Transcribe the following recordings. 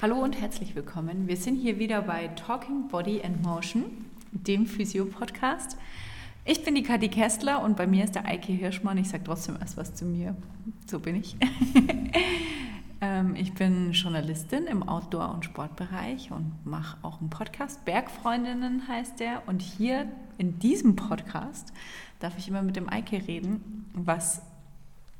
Hallo und herzlich willkommen. Wir sind hier wieder bei Talking Body and Motion, dem Physio-Podcast. Ich bin die Kathi Kästler und bei mir ist der Eike Hirschmann. Ich sage trotzdem erst was zu mir. So bin ich. Ähm, ich bin Journalistin im Outdoor- und Sportbereich und mache auch einen Podcast. Bergfreundinnen heißt der. Und hier in diesem Podcast darf ich immer mit dem Eike reden, was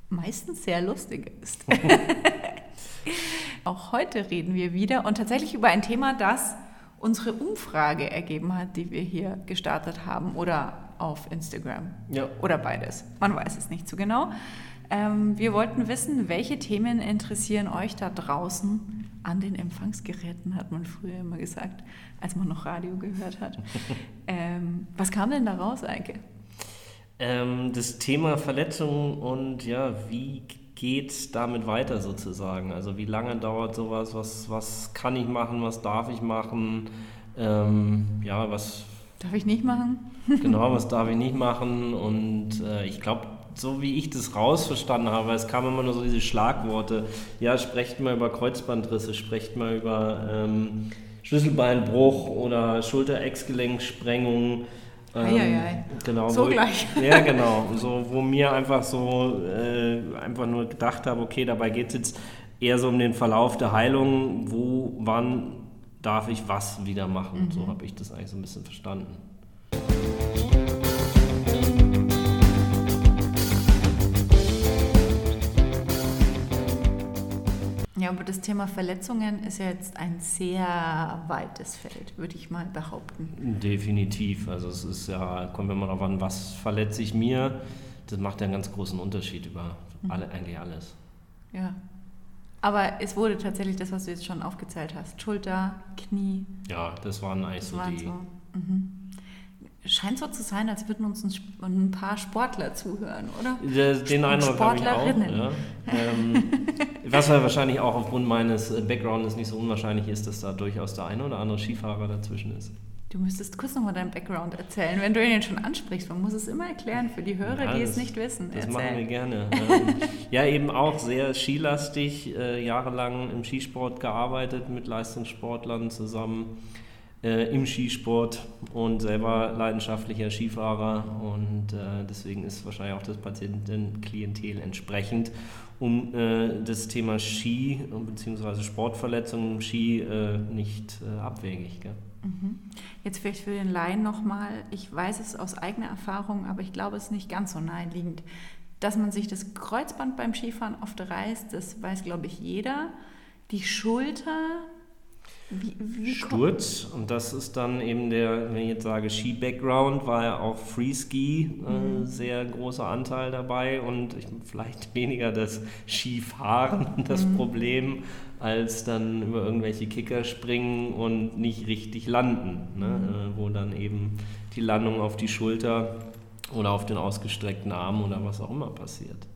meistens sehr lustig ist. Auch heute reden wir wieder und tatsächlich über ein Thema, das unsere Umfrage ergeben hat, die wir hier gestartet haben oder auf Instagram. Ja. Oder beides. Man weiß es nicht so genau. Ähm, wir wollten wissen, welche Themen interessieren euch da draußen an den Empfangsgeräten, hat man früher immer gesagt, als man noch Radio gehört hat. ähm, was kam denn da raus, Eike? Ähm, das Thema Verletzungen und ja, wie geht damit weiter sozusagen? Also wie lange dauert sowas? Was, was kann ich machen? Was darf ich machen? Ähm, ja, was... Darf ich nicht machen? genau, was darf ich nicht machen? Und äh, ich glaube, so wie ich das rausverstanden habe, es kamen immer nur so diese Schlagworte, ja, sprecht mal über Kreuzbandrisse, sprecht mal über ähm, Schlüsselbeinbruch oder Schulter-Ex-Gelenksprengung. Ähm, genau, so gleich. Ich, ja, genau. So, wo mir einfach so äh, einfach nur gedacht habe, okay, dabei geht es jetzt eher so um den Verlauf der Heilung, wo, wann darf ich was wieder machen. Mhm. So habe ich das eigentlich so ein bisschen verstanden. Ja, aber das Thema Verletzungen ist ja jetzt ein sehr weites Feld, würde ich mal behaupten. Definitiv. Also es ist ja, kommt immer darauf an, was verletze ich mir. Das macht ja einen ganz großen Unterschied über mhm. alle, eigentlich alles. Ja. Aber es wurde tatsächlich das, was du jetzt schon aufgezählt hast. Schulter, Knie. Ja, das waren eigentlich das so waren die. So. Mhm scheint so zu sein, als würden uns ein, paar Sportler zuhören, oder? Den Eindruck habe ich auch. Ja. ähm, was ja wahrscheinlich auch aufgrund meines äh, Backgrounds nicht so unwahrscheinlich ist, dass da durchaus der eine oder andere Skifahrer dazwischen ist. Du müsstest kurz nochmal deinen Background erzählen, wenn du ihn schon ansprichst. Man muss es immer erklären für die Hörer, ja, die das, es nicht wissen. Das Erzähl. machen wir gerne. ähm, ja, eben auch sehr skilastig, äh, jahrelang im Skisport gearbeitet, mit Leistungssportlern zusammen äh, im Skisport und selber leidenschaftlicher Skifahrer und äh, deswegen ist wahrscheinlich auch das Patientenklientel entsprechend, um äh, das Thema Ski bzw. Sportverletzungen im Ski äh, nicht äh, abwegig. Gell? Mhm. Jetzt vielleicht für den Laien nochmal, ich weiß es aus eigener Erfahrung, aber ich glaube es ist nicht ganz so naheliegend, dass man sich das Kreuzband beim Skifahren oft reißt, das weiß glaube ich jeder. Die Schulter, wie, wie Sturz und das ist dann eben der, wenn ich jetzt sage Ski-Background, war ja auch Freeski äh, mhm. sehr großer Anteil dabei und ich, vielleicht weniger das Skifahren das mhm. Problem, als dann über irgendwelche Kicker springen und nicht richtig landen, ne? Mhm. Äh, wo dann eben die Landung auf die Schulter oder auf den ausgestreckten Arm oder was auch immer passiert.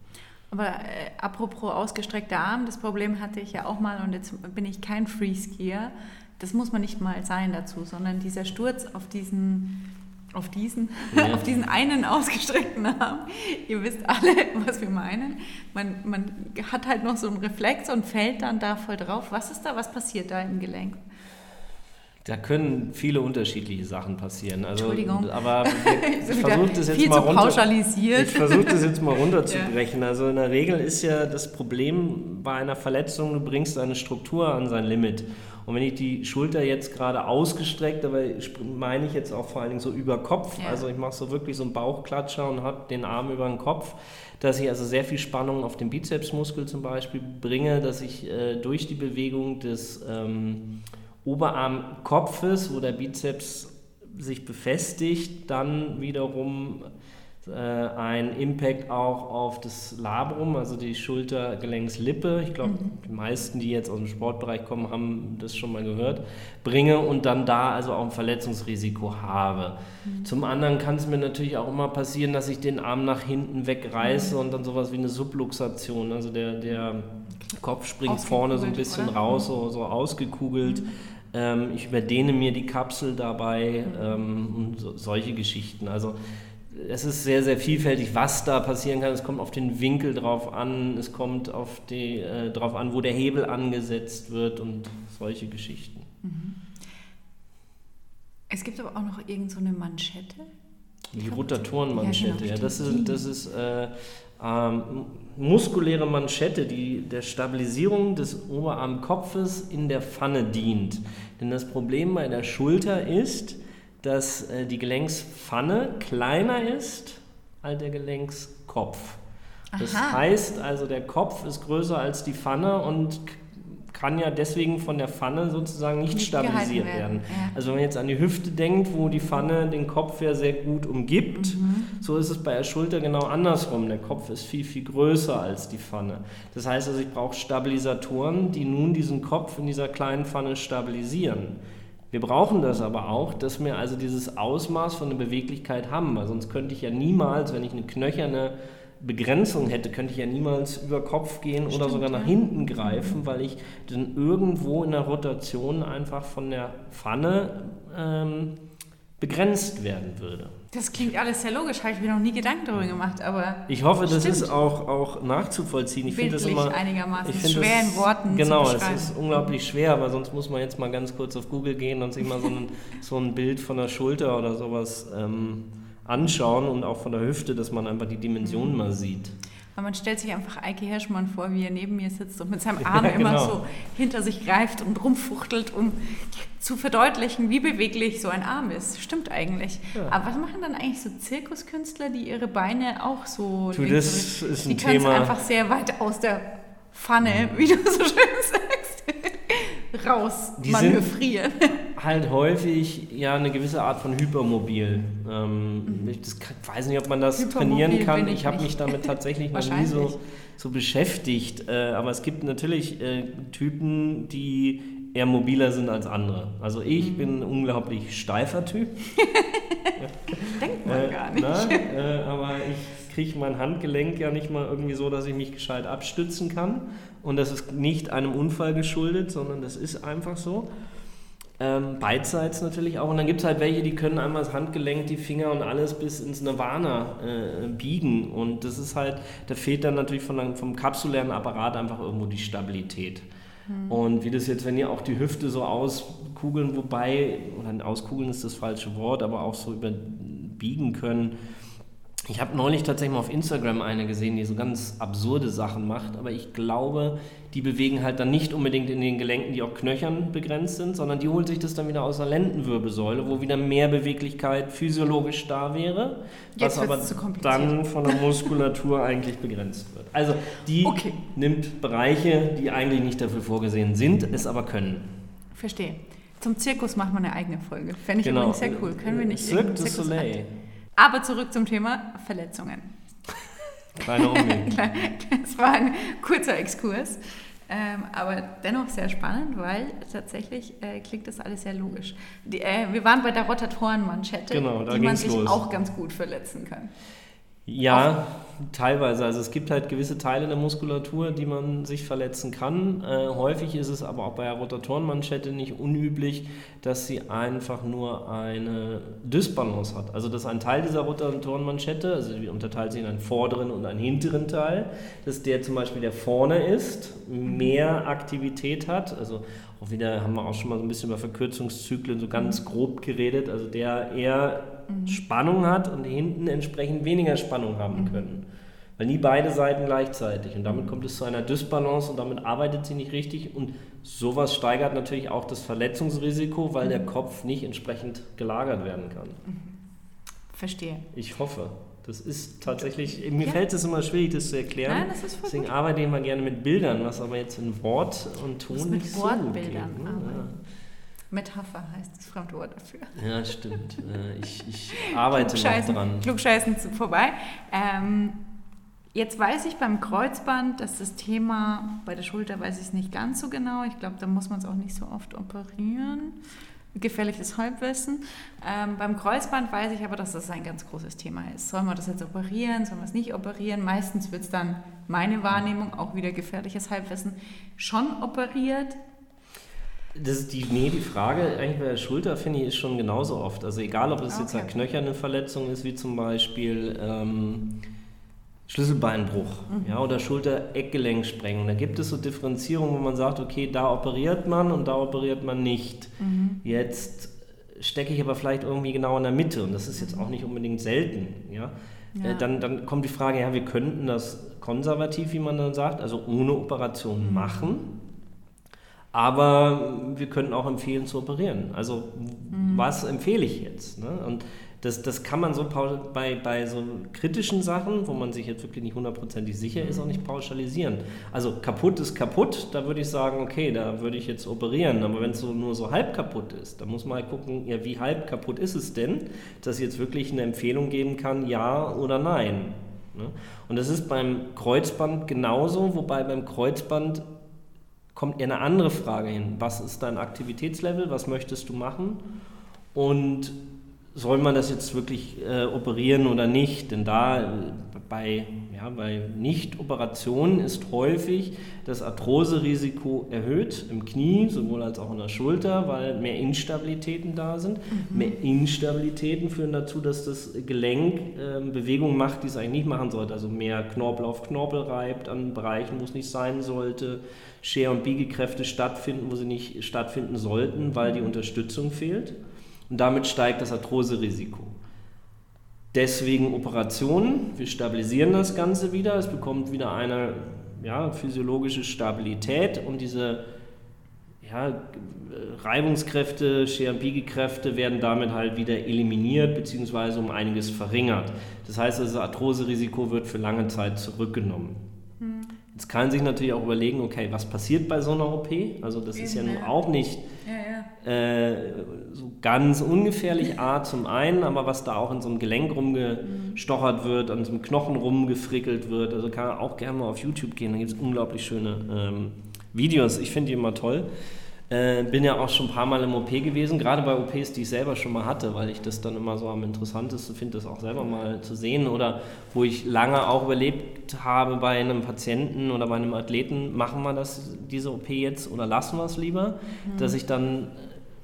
Aber äh, apropos ausgestreckter Arm, das Problem hatte ich ja auch mal und jetzt bin ich kein Freeskier. Das muss man nicht mal sein dazu, sondern dieser Sturz auf diesen, auf diesen, ja. auf diesen einen ausgestreckten Arm. Ihr wisst alle, was wir meinen. Man, man hat halt noch so einen Reflex und fällt dann da voll drauf. Was ist da? Was passiert da im Gelenk? Da können viele unterschiedliche Sachen passieren. Also, Entschuldigung. Aber ich versuche das jetzt mal runter, Ich versuche das jetzt mal runterzubrechen. ja. Also in der Regel ist ja das Problem bei einer Verletzung, du bringst eine Struktur an sein Limit. Und wenn ich die Schulter jetzt gerade ausgestreckt, aber meine ich jetzt auch vor allen Dingen so über Kopf, ja. also ich mache so wirklich so einen Bauchklatscher und habe den Arm über den Kopf, dass ich also sehr viel Spannung auf den Bizepsmuskel zum Beispiel bringe, dass ich äh, durch die Bewegung des ähm, Oberarmkopfes, wo der Bizeps sich befestigt, dann wiederum äh, ein Impact auch auf das Labrum, also die Schultergelenkslippe. Ich glaube, mhm. die meisten, die jetzt aus dem Sportbereich kommen, haben das schon mal gehört. Bringe und dann da also auch ein Verletzungsrisiko habe. Mhm. Zum anderen kann es mir natürlich auch immer passieren, dass ich den Arm nach hinten wegreiße mhm. und dann sowas wie eine Subluxation, also der, der Kopf springt vorne so ein bisschen oder? raus, so, so ausgekugelt. Mhm. Ähm, ich überdehne mir die Kapsel dabei ähm, und so, solche Geschichten. Also es ist sehr, sehr vielfältig, was da passieren kann. Es kommt auf den Winkel drauf an, es kommt auf die, äh, drauf an, wo der Hebel angesetzt wird und solche Geschichten. Mhm. Es gibt aber auch noch irgendeine so Manschette. Die Rotatorenmanschette, ja, genau, ja, das ist, das ist äh, ähm, muskuläre Manschette, die der Stabilisierung des Oberarmkopfes in der Pfanne dient. Denn das Problem bei der Schulter ist, dass äh, die Gelenkspfanne kleiner ist als der Gelenkszopf. Das Aha. heißt also, der Kopf ist größer als die Pfanne und kann ja deswegen von der Pfanne sozusagen nicht, nicht stabilisiert werden. werden. Ja. Also wenn man jetzt an die Hüfte denkt, wo die Pfanne den Kopf ja sehr gut umgibt, mhm. so ist es bei der Schulter genau andersrum. Der Kopf ist viel, viel größer als die Pfanne. Das heißt also, ich brauche Stabilisatoren, die nun diesen Kopf in dieser kleinen Pfanne stabilisieren. Wir brauchen das aber auch, dass wir also dieses Ausmaß von der Beweglichkeit haben, weil sonst könnte ich ja niemals, wenn ich eine knöcherne Begrenzung hätte, könnte ich ja niemals über Kopf gehen Stimmt, oder sogar nach hinten greifen, weil ich dann irgendwo in der Rotation einfach von der Pfanne ähm, begrenzt werden würde. Das klingt alles sehr logisch, habe ich mir noch nie Gedanken darüber gemacht, aber. Ich hoffe, das stimmt. ist auch, auch nachzuvollziehen. Ich finde das immer. einigermaßen ich schwer das, in Worten Genau, es ist unglaublich schwer, aber sonst muss man jetzt mal ganz kurz auf Google gehen und sich mal so ein, so ein Bild von der Schulter oder sowas ähm, anschauen und auch von der Hüfte, dass man einfach die Dimensionen mhm. mal sieht. Aber man stellt sich einfach Eike Hirschmann vor, wie er neben mir sitzt und mit seinem Arm ja, genau. immer so hinter sich greift und rumfuchtelt, um zu verdeutlichen, wie beweglich so ein Arm ist. Stimmt eigentlich. Ja. Aber was machen dann eigentlich so Zirkuskünstler, die ihre Beine auch so... Du, das ist ein die können es einfach sehr weit aus der Pfanne, wie du so schön sagst, raus die manövrieren. halt häufig ja eine gewisse Art von Hypermobil. Ähm, mhm. Ich das, weiß nicht, ob man das trainieren kann. Ich, ich habe mich damit tatsächlich noch nie so, so beschäftigt. Äh, aber es gibt natürlich äh, Typen, die eher mobiler sind als andere. Also ich mhm. bin ein unglaublich steifer Typ. Denkt man äh, gar nicht. Na, äh, aber ich kriege mein Handgelenk ja nicht mal irgendwie so, dass ich mich gescheit abstützen kann. Und das ist nicht einem Unfall geschuldet, sondern das ist einfach so. Ähm, beidseits natürlich auch. Und dann gibt es halt welche, die können einmal das Handgelenk, die Finger und alles bis ins Nirvana äh, biegen. Und das ist halt, da fehlt dann natürlich von, vom kapsulären Apparat einfach irgendwo die Stabilität. Mhm. Und wie das jetzt, wenn ihr auch die Hüfte so auskugeln, wobei, oder auskugeln ist das falsche Wort, aber auch so überbiegen können, ich habe neulich tatsächlich mal auf Instagram eine gesehen, die so ganz absurde Sachen macht, aber ich glaube, die bewegen halt dann nicht unbedingt in den Gelenken, die auch knöchern begrenzt sind, sondern die holt sich das dann wieder aus der Lendenwirbelsäule, wo wieder mehr Beweglichkeit physiologisch da wäre, Jetzt was aber dann von der Muskulatur eigentlich begrenzt wird. Also die okay. nimmt Bereiche, die eigentlich nicht dafür vorgesehen sind, es aber können. Verstehe. Zum Zirkus machen wir eine eigene Folge. Fände ich genau. übrigens sehr cool. Können wir nicht Cirque du Soleil. Aber zurück zum Thema Verletzungen. Kleiner Umweg. das war ein kurzer Exkurs, ähm, aber dennoch sehr spannend, weil tatsächlich äh, klingt das alles sehr logisch. Die, äh, wir waren bei der Rotatorenmanschette, genau, die man sich los. auch ganz gut verletzen kann. Ja, teilweise. Also es gibt halt gewisse Teile der Muskulatur, die man sich verletzen kann. Äh, häufig ist es aber auch bei der Rotatorenmanschette nicht unüblich, dass sie einfach nur eine Dysbalance hat. Also dass ein Teil dieser Rotatorenmanschette, also die unterteilt sich in einen vorderen und einen hinteren Teil, dass der zum Beispiel der vorne ist, mehr Aktivität hat. Also auch wieder haben wir auch schon mal so ein bisschen über Verkürzungszyklen so ganz grob geredet. Also der eher mhm. Spannung hat und hinten entsprechend weniger Spannung haben mhm. können. Weil nie beide Seiten gleichzeitig. Und damit kommt es zu einer Dysbalance und damit arbeitet sie nicht richtig. Und sowas steigert natürlich auch das Verletzungsrisiko, weil mhm. der Kopf nicht entsprechend gelagert werden kann. Mhm. Verstehe. Ich hoffe. Das ist tatsächlich, mir ja. fällt es immer schwierig, das zu erklären. Nein, das ist voll Deswegen gut. arbeite ich immer gerne mit Bildern, was aber jetzt in Wort und Ton nicht so geht. Ne? Ja. Metapher heißt das Fremdwort dafür. Ja, stimmt. Äh, ich, ich arbeite noch dran. Klugscheißen vorbei. Ähm, jetzt weiß ich beim Kreuzband, dass das Thema, bei der Schulter weiß ich es nicht ganz so genau. Ich glaube, da muss man es auch nicht so oft operieren. Gefährliches Halbwissen. Ähm, beim Kreuzband weiß ich aber, dass das ein ganz großes Thema ist. Sollen wir das jetzt operieren, sollen wir es nicht operieren? Meistens wird es dann, meine Wahrnehmung, auch wieder gefährliches Halbwissen, schon operiert Das die, nee, die Frage eigentlich bei der Schulter, finde ich, ist schon genauso oft. Also egal, ob es okay. jetzt eine knöcherne Verletzung ist, wie zum Beispiel ähm, Schlüsselbeinbruch mhm. ja, oder Schulter-Eckgelenksprengung. Da gibt es so Differenzierungen, wo man sagt, okay, da operiert man und da operiert man nicht. Mhm. Jetzt stecke ich aber vielleicht irgendwie genau in der Mitte und das ist jetzt auch nicht unbedingt selten. Ja? ja. Äh, dann, dann kommt die Frage, ja, wir könnten das konservativ, wie man dann sagt, also ohne Operation mhm. machen. Aber wir könnten auch empfehlen zu operieren. Also mhm. was empfehle ich jetzt? Ne? Und das, das kann man so bei, bei so kritischen Sachen, wo man sich jetzt wirklich nicht hundertprozentig sicher ist, auch nicht pauschalisieren. Also kaputt ist kaputt, da würde ich sagen, okay, da würde ich jetzt operieren. Aber wenn es so, nur so halb kaputt ist, dann muss man halt gucken, ja, wie halb kaputt ist es denn, dass ich jetzt wirklich eine Empfehlung geben kann, ja oder nein. Ne? Und das ist beim Kreuzband genauso, wobei beim Kreuzband kommt eher eine andere Frage hin. Was ist dein Aktivitätslevel? Was möchtest du machen? Und soll man das jetzt wirklich äh, operieren oder nicht? Denn da äh, bei, ja, bei Nicht-Operationen ist häufig das Arthroserisiko erhöht, im Knie, sowohl als auch in der Schulter, weil mehr Instabilitäten da sind. Mhm. Mehr Instabilitäten führen dazu, dass das Gelenk äh, Bewegungen macht, die es eigentlich nicht machen sollte. Also mehr Knorpel auf Knorpel reibt an Bereichen, wo es nicht sein sollte. Scher- und Biegekräfte stattfinden, wo sie nicht stattfinden sollten, weil die. Unterstützung fehlt und damit steigt das Arthroserisiko. Deswegen Operationen, wir stabilisieren das Ganze wieder, es bekommt wieder eine ja, physiologische Stabilität und diese ja, Reibungskräfte, Scherambigi-Kräfte werden damit halt wieder eliminiert bzw. um einiges verringert. Das heißt, das Arthroserisiko wird für lange Zeit zurückgenommen. Jetzt kann sich natürlich auch überlegen, okay, was passiert bei so einer OP? Also das ist ja nun auch nicht ja, ja. Äh, so ganz ungefährlich A zum einen, aber was da auch in so einem Gelenk rumgestochert wird, an so einem Knochen rumgefrickelt wird, also kann man auch gerne mal auf YouTube gehen, da gibt es unglaublich schöne ähm, Videos, ich finde die immer toll. Äh, bin ja auch schon ein paar Mal im OP gewesen, gerade bei OPs, die ich selber schon mal hatte, weil ich das dann immer so am interessantesten finde, das auch selber mal zu sehen. Oder wo ich lange auch überlebt habe bei einem Patienten oder bei einem Athleten, machen wir das, diese OP jetzt oder lassen wir es lieber, mhm. dass ich dann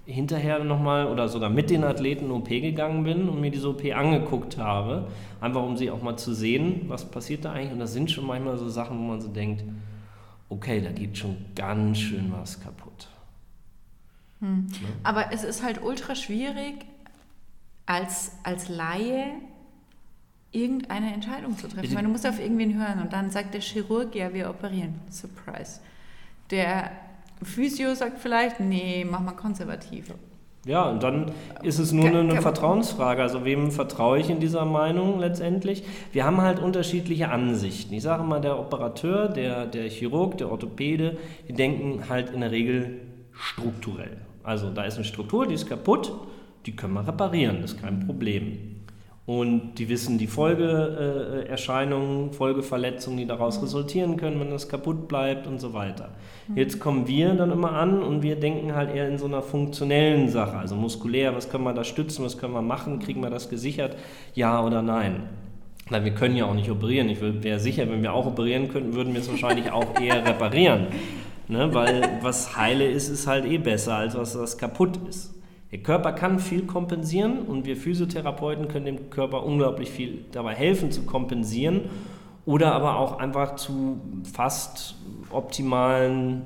hinterher nochmal oder sogar mit den Athleten OP gegangen bin und mir diese OP angeguckt habe, einfach um sie auch mal zu sehen, was passiert da eigentlich. Und das sind schon manchmal so Sachen, wo man so denkt, okay, da geht schon ganz schön was kaputt. Hm. Aber es ist halt ultra schwierig, als, als Laie irgendeine Entscheidung zu treffen. Weil du musst auf irgendwen hören und dann sagt der Chirurg, ja, wir operieren. Surprise. Der Physio sagt vielleicht, nee, mach mal konservativ. Ja, und dann ist es nur eine, eine Vertrauensfrage. Also wem vertraue ich in dieser Meinung letztendlich? Wir haben halt unterschiedliche Ansichten. Ich sage mal, der Operateur, der, der Chirurg, der Orthopäde, die denken halt in der Regel strukturell. Also da ist eine Struktur, die ist kaputt, die können wir reparieren, das ist kein Problem. Und die wissen die Folgeerscheinungen, Folgeverletzungen, die daraus resultieren können, wenn das kaputt bleibt und so weiter. Jetzt kommen wir dann immer an und wir denken halt eher in so einer funktionellen Sache, also muskulär, was können wir da stützen, was können wir machen, kriegen wir das gesichert, ja oder nein. Weil wir können ja auch nicht operieren. Ich wäre sicher, wenn wir auch operieren könnten, würden wir es wahrscheinlich auch eher reparieren. Ne? Weil was heile ist, ist halt eh besser, als was, was kaputt ist. Der Körper kann viel kompensieren und wir Physiotherapeuten können dem Körper unglaublich viel dabei helfen zu kompensieren oder aber auch einfach zu fast optimalen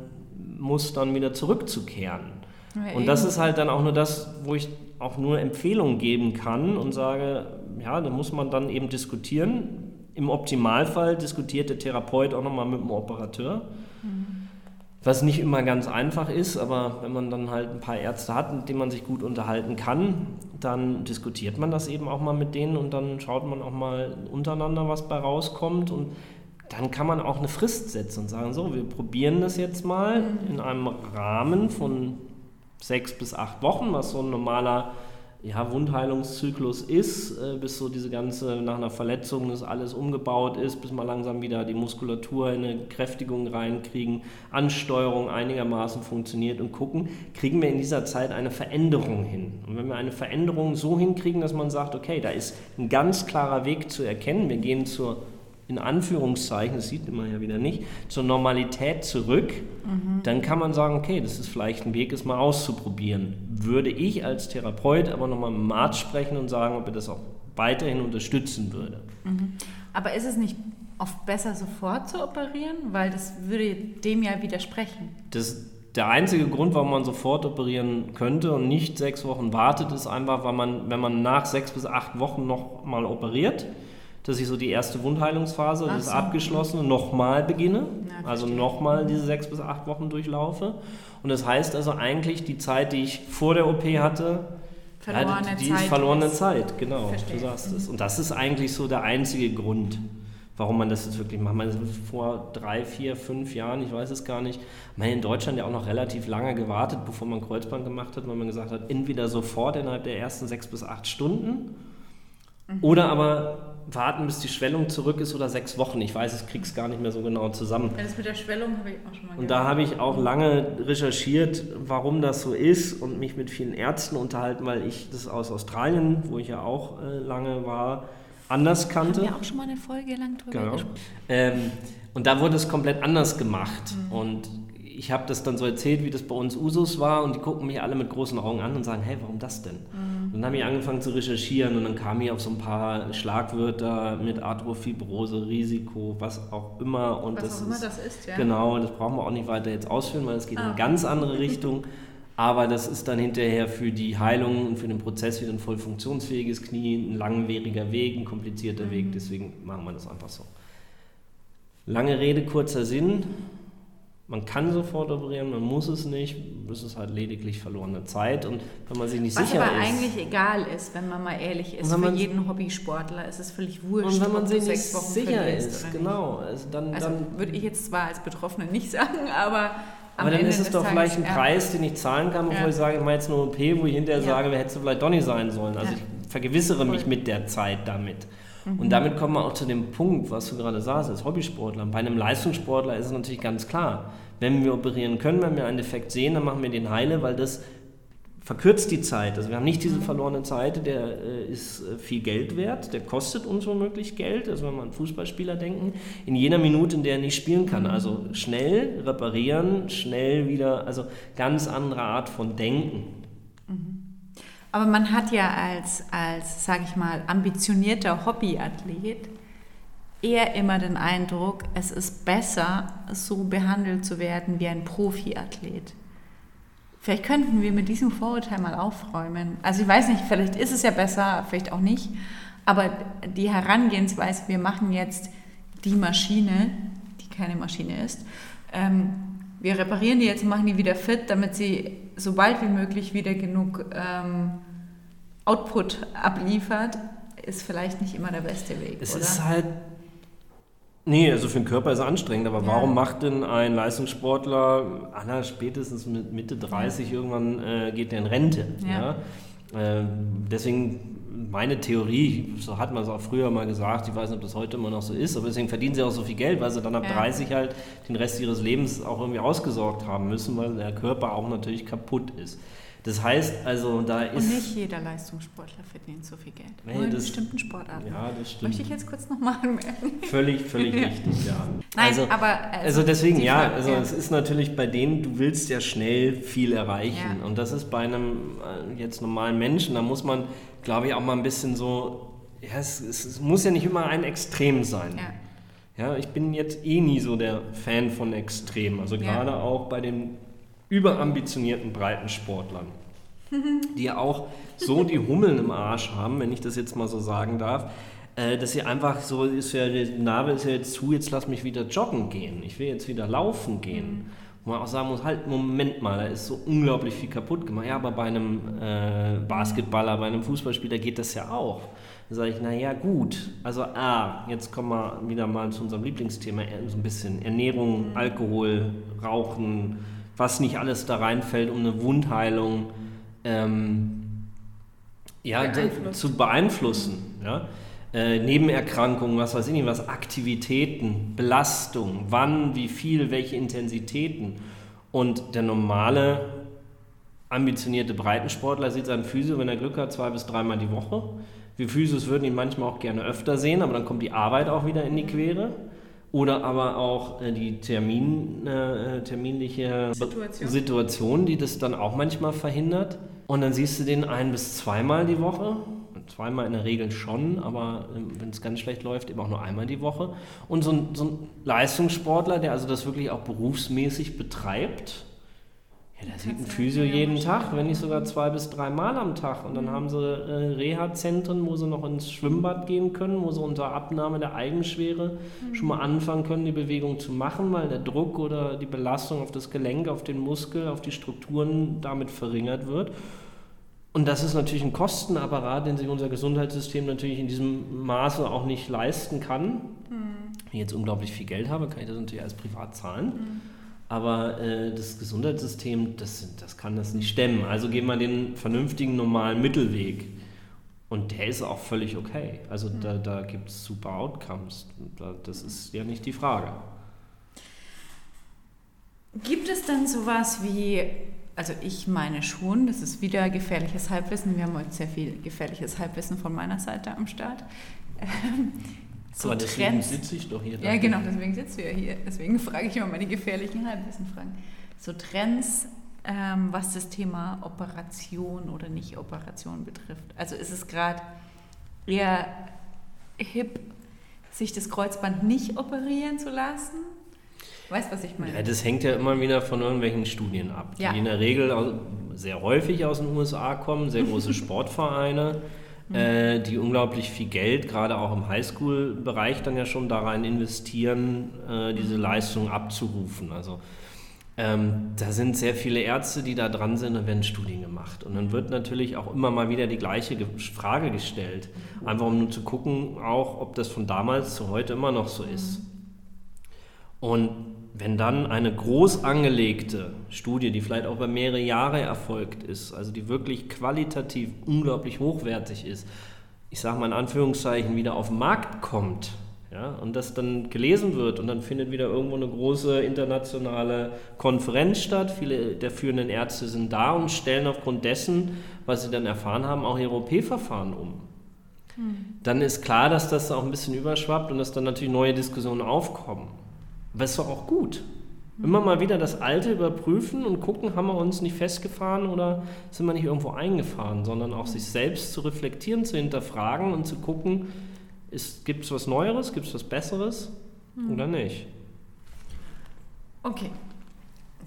Mustern wieder zurückzukehren. Ja, und das ist halt dann auch nur das, wo ich auch nur Empfehlungen geben kann und sage, ja, da muss man dann eben diskutieren. Im Optimalfall diskutiert der Therapeut auch nochmal mit dem Operateur. Mhm was nicht immer ganz einfach ist, aber wenn man dann halt ein paar Ärzte hat, mit denen man sich gut unterhalten kann, dann diskutiert man das eben auch mal mit denen und dann schaut man auch mal untereinander, was bei rauskommt. Und dann kann man auch eine Frist setzen und sagen, so, wir probieren das jetzt mal in einem Rahmen von sechs bis acht Wochen, was so ein normaler ja, Wundheilungszyklus ist, äh, bis so diese ganze, nach einer Verletzung das alles umgebaut ist, bis wir langsam wieder die Muskulatur in eine Kräftigung reinkriegen, Ansteuerung einigermaßen funktioniert und gucken, kriegen wir in dieser Zeit eine Veränderung hin. Und wenn wir eine Veränderung so hinkriegen, dass man sagt, okay, da ist ein ganz klarer Weg zu erkennen, wir gehen zur in Anführungszeichen, das sieht man ja wieder nicht, zur Normalität zurück, mhm. dann kann man sagen, okay, das ist vielleicht ein Weg, es mal auszuprobieren. Würde ich als Therapeut aber nochmal mit dem Arzt sprechen und sagen, ob er das auch weiterhin unterstützen würde. Mhm. Aber ist es nicht oft besser, sofort zu operieren? Weil das würde dem ja widersprechen. Das, der einzige Grund, warum man sofort operieren könnte und nicht sechs Wochen wartet, ist einfach, weil man, wenn man nach sechs bis acht Wochen noch mal operiert, dass ich so die erste Wundheilungsphase, das so. ist abgeschlossen, nochmal beginne. Ja, also nochmal diese sechs bis acht Wochen durchlaufe. Und das heißt also eigentlich, die Zeit, die ich vor der OP hatte, verlorene ja, die Zeit ist verlorene ist. Zeit, genau. Verstehe. Du sagst es. Und das ist eigentlich so der einzige Grund, warum man das jetzt wirklich macht. Man vor drei, vier, fünf Jahren, ich weiß es gar nicht, man hat in Deutschland ja auch noch relativ lange gewartet, bevor man Kreuzband gemacht hat, weil man gesagt hat, entweder sofort innerhalb der ersten sechs bis acht Stunden mhm. oder aber warten, bis die Schwellung zurück ist oder sechs Wochen. Ich weiß, ich kriege es gar nicht mehr so genau zusammen. das mit der Schwellung habe ich auch schon mal Und da habe ich auch lange recherchiert, warum das so ist und mich mit vielen Ärzten unterhalten, weil ich das aus Australien, wo ich ja auch äh, lange war, anders kannte. Haben wir auch schon mal eine Folge lang drüber genau. gesprochen. Ähm, und da wurde es komplett anders gemacht. Mhm. Und ich habe das dann so erzählt, wie das bei uns Usus war und die gucken mich alle mit großen Augen an und sagen, hey, warum das denn? Mhm. Dann habe ich angefangen zu recherchieren und dann kam ich auf so ein paar Schlagwörter mit Arthrofibrose, Risiko, was auch immer. Und was das auch immer das ist, ja. Genau, das brauchen wir auch nicht weiter jetzt ausführen, weil es geht ah. in eine ganz andere Richtung. Aber das ist dann hinterher für die Heilung und für den Prozess wieder ein voll funktionsfähiges Knie, ein langwieriger Weg, ein komplizierter mhm. Weg. Deswegen machen wir das einfach so. Lange Rede, kurzer Sinn. Man kann sofort operieren, man muss es nicht. Das ist halt lediglich verlorene Zeit. Und wenn man sich nicht Was sicher ist. Was aber eigentlich egal ist, wenn man mal ehrlich ist. Für jeden Hobbysportler ist es völlig wurscht. Und wenn man sich nicht sicher ist, genau. Also, dann, also dann würde ich jetzt zwar als Betroffene nicht sagen, aber. Aber dann Ende ist es doch vielleicht ein ja. Preis, den ich zahlen kann, bevor ja. ich sage, ich mache jetzt eine OP, wo ich hinterher ja. sage, wer hätte vielleicht doch nicht sein sollen. Also ich vergewissere Voll. mich mit der Zeit damit. Mhm. Und damit kommen wir auch zu dem Punkt, was du gerade sagst, als Hobbysportler. Bei einem Leistungssportler ist es natürlich ganz klar, wenn wir operieren können, wenn wir einen Defekt sehen, dann machen wir den heile, weil das verkürzt die Zeit. Also wir haben nicht diese mhm. verlorene Zeit, der äh, ist äh, viel Geld wert, der kostet uns womöglich Geld, also wenn wir an Fußballspieler denken, in jener Minute, in der er nicht spielen kann. Mhm. Also schnell reparieren, schnell wieder, also ganz andere Art von Denken. Mhm. Aber man hat ja als, als sage ich mal, ambitionierter Hobbyathlet eher immer den Eindruck, es ist besser, so behandelt zu werden wie ein Profiathlet. Vielleicht könnten wir mit diesem Vorurteil mal aufräumen. Also ich weiß nicht, vielleicht ist es ja besser, vielleicht auch nicht. Aber die Herangehensweise, wir machen jetzt die Maschine, die keine Maschine ist, ähm, wir reparieren die jetzt und machen die wieder fit, damit sie so bald wie möglich wieder genug ähm, Output abliefert, ist vielleicht nicht immer der beste Weg. Es oder? ist halt. Nee, also für den Körper ist es anstrengend, aber ja. warum macht denn ein Leistungssportler, Anna, spätestens mit Mitte 30 ja. irgendwann äh, geht der in Rente? Ja. Äh, deswegen meine Theorie, so hat man es auch früher mal gesagt, ich weiß nicht, ob das heute immer noch so ist, aber deswegen verdienen sie auch so viel Geld, weil sie dann ab ja. 30 halt den Rest ihres Lebens auch irgendwie ausgesorgt haben müssen, weil der Körper auch natürlich kaputt ist. Das heißt, also da ist. Und nicht jeder Leistungssportler verdient so viel Geld. Nee, Nur in bestimmten Sportarten. Ja, das stimmt. Möchte ich jetzt kurz nochmal anmerken. Völlig, völlig richtig, ja. Nein, also, aber. Also, also deswegen, ja, also ja. es ist natürlich bei denen, du willst ja schnell viel erreichen. Ja. Und das ist bei einem äh, jetzt normalen Menschen, da muss man, glaube ich, auch mal ein bisschen so. Ja, es, es muss ja nicht immer ein Extrem sein. Ja. Ja, ich bin jetzt eh nie so der Fan von Extremen. Also gerade ja. auch bei den überambitionierten Breitensportlern, die ja auch so die Hummeln im Arsch haben, wenn ich das jetzt mal so sagen darf, äh, dass sie einfach so, ist ja, der Nabel ist ja jetzt zu, jetzt lass mich wieder joggen gehen, ich will jetzt wieder laufen gehen. Mhm. Wo man auch sagen muss, halt, Moment mal, da ist so unglaublich viel kaputt gemacht. Ja, aber bei einem äh, Basketballer, bei einem Fußballspieler geht das ja auch. Dann sage ich, naja, gut. Also, ah, jetzt kommen wir wieder mal zu unserem Lieblingsthema, so ein bisschen Ernährung, mhm. Alkohol, Rauchen, was nicht alles da reinfällt, um eine Wundheilung ähm, ja, zu beeinflussen. Ja? Äh, Nebenerkrankungen, was weiß ich nicht, was Aktivitäten, Belastung, wann, wie viel, welche Intensitäten. Und der normale, ambitionierte Breitensportler sieht seinen Physio, wenn er Glück hat, zwei bis dreimal die Woche. Wir Physios würden ihn manchmal auch gerne öfter sehen, aber dann kommt die Arbeit auch wieder in die Quere. Oder aber auch äh, die Termin, äh, terminliche Situation. Situation, die das dann auch manchmal verhindert. Und dann siehst du den ein- bis zweimal die Woche. Zweimal in der Regel schon, aber ähm, wenn es ganz schlecht läuft, eben auch nur einmal die Woche. Und so ein, so ein Leistungssportler, der also das wirklich auch berufsmäßig betreibt, ja, der sieht ein Physio jeden Tag, wenn nicht sogar zwei bis drei Mal am Tag. Und dann mhm. haben sie äh, Reha-Zentren, wo sie noch ins Schwimmbad gehen können, wo sie unter Abnahme der Eigenschwere mhm. schon mal anfangen können, die Bewegung zu machen, weil der Druck oder die Belastung auf das Gelenk, auf den Muskel, auf die Strukturen damit verringert wird. Und das ist natürlich ein Kostenapparat, den sich unser Gesundheitssystem natürlich in diesem Maße auch nicht leisten kann. Mhm. Wenn ich jetzt unglaublich viel Geld habe, kann ich das natürlich als privat zahlen. Mhm. Aber äh, das Gesundheitssystem, das, das kann das nicht stemmen. Also gehen wir den vernünftigen, normalen Mittelweg. Und der ist auch völlig okay. Also mhm. da, da gibt es super Outcomes. Das ist ja nicht die Frage. Gibt es dann sowas wie, also ich meine schon, das ist wieder gefährliches Halbwissen. Wir haben heute sehr viel gefährliches Halbwissen von meiner Seite am Start. so Aber deswegen Trends. sitze ich doch hier. Ja, genau, deswegen du ja hier. Deswegen frage ich immer meine gefährlichen Halbwissenfragen. So Trends, ähm, was das Thema Operation oder Nicht-Operation betrifft. Also ist es gerade eher hip, sich das Kreuzband nicht operieren zu lassen? Weißt du, was ich meine? Ja, das hängt ja immer wieder von irgendwelchen Studien ab, die ja. in der Regel sehr häufig aus den USA kommen, sehr große Sportvereine Mhm. äh, die unglaublich viel Geld, gerade auch im Highschool-Bereich, dann ja schon da rein investieren, äh, diese Leistung abzurufen. Also ähm, da sind sehr viele Ärzte, die da dran sind und werden Studien gemacht. Und dann wird natürlich auch immer mal wieder die gleiche Frage gestellt, einfach um nur zu gucken, auch ob das von damals zu heute immer noch so ist. Mhm. Und wenn dann eine groß angelegte Studie, die vielleicht auch über mehrere Jahre erfolgt ist, also die wirklich qualitativ unglaublich hochwertig ist, ich sage mal in Anführungszeichen, wieder auf den Markt kommt, ja, und das dann gelesen wird und dann findet wieder irgendwo eine große internationale Konferenz statt. Viele der führenden Ärzte sind da und stellen aufgrund dessen, was sie dann erfahren haben, auch ihre OP-Verfahren um. Hm. Dann ist klar, dass das auch ein bisschen überschwappt und dass dann natürlich neue Diskussionen aufkommen. Aber ist doch auch gut. Immer mal wieder das Alte überprüfen und gucken, haben wir uns nicht festgefahren oder sind wir nicht irgendwo eingefahren, sondern auch sich selbst zu reflektieren, zu hinterfragen und zu gucken, gibt es was Neueres, gibt es was Besseres hm. oder nicht. Okay.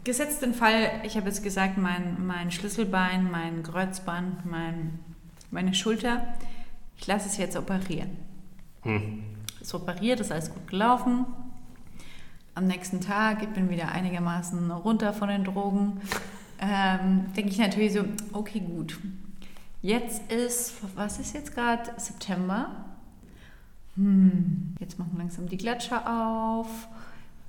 Gesetzt den Fall, ich habe jetzt gesagt, mein, mein Schlüsselbein, mein Kreuzband, mein, meine Schulter, ich lasse es jetzt operieren. Hm. Es operiert, ist alles gut gelaufen, am nächsten Tag, ich bin wieder einigermaßen runter von den Drogen, ähm, denke ich natürlich so, okay, gut. Jetzt ist, was ist jetzt gerade? September. Hm, jetzt machen langsam die Gletscher auf.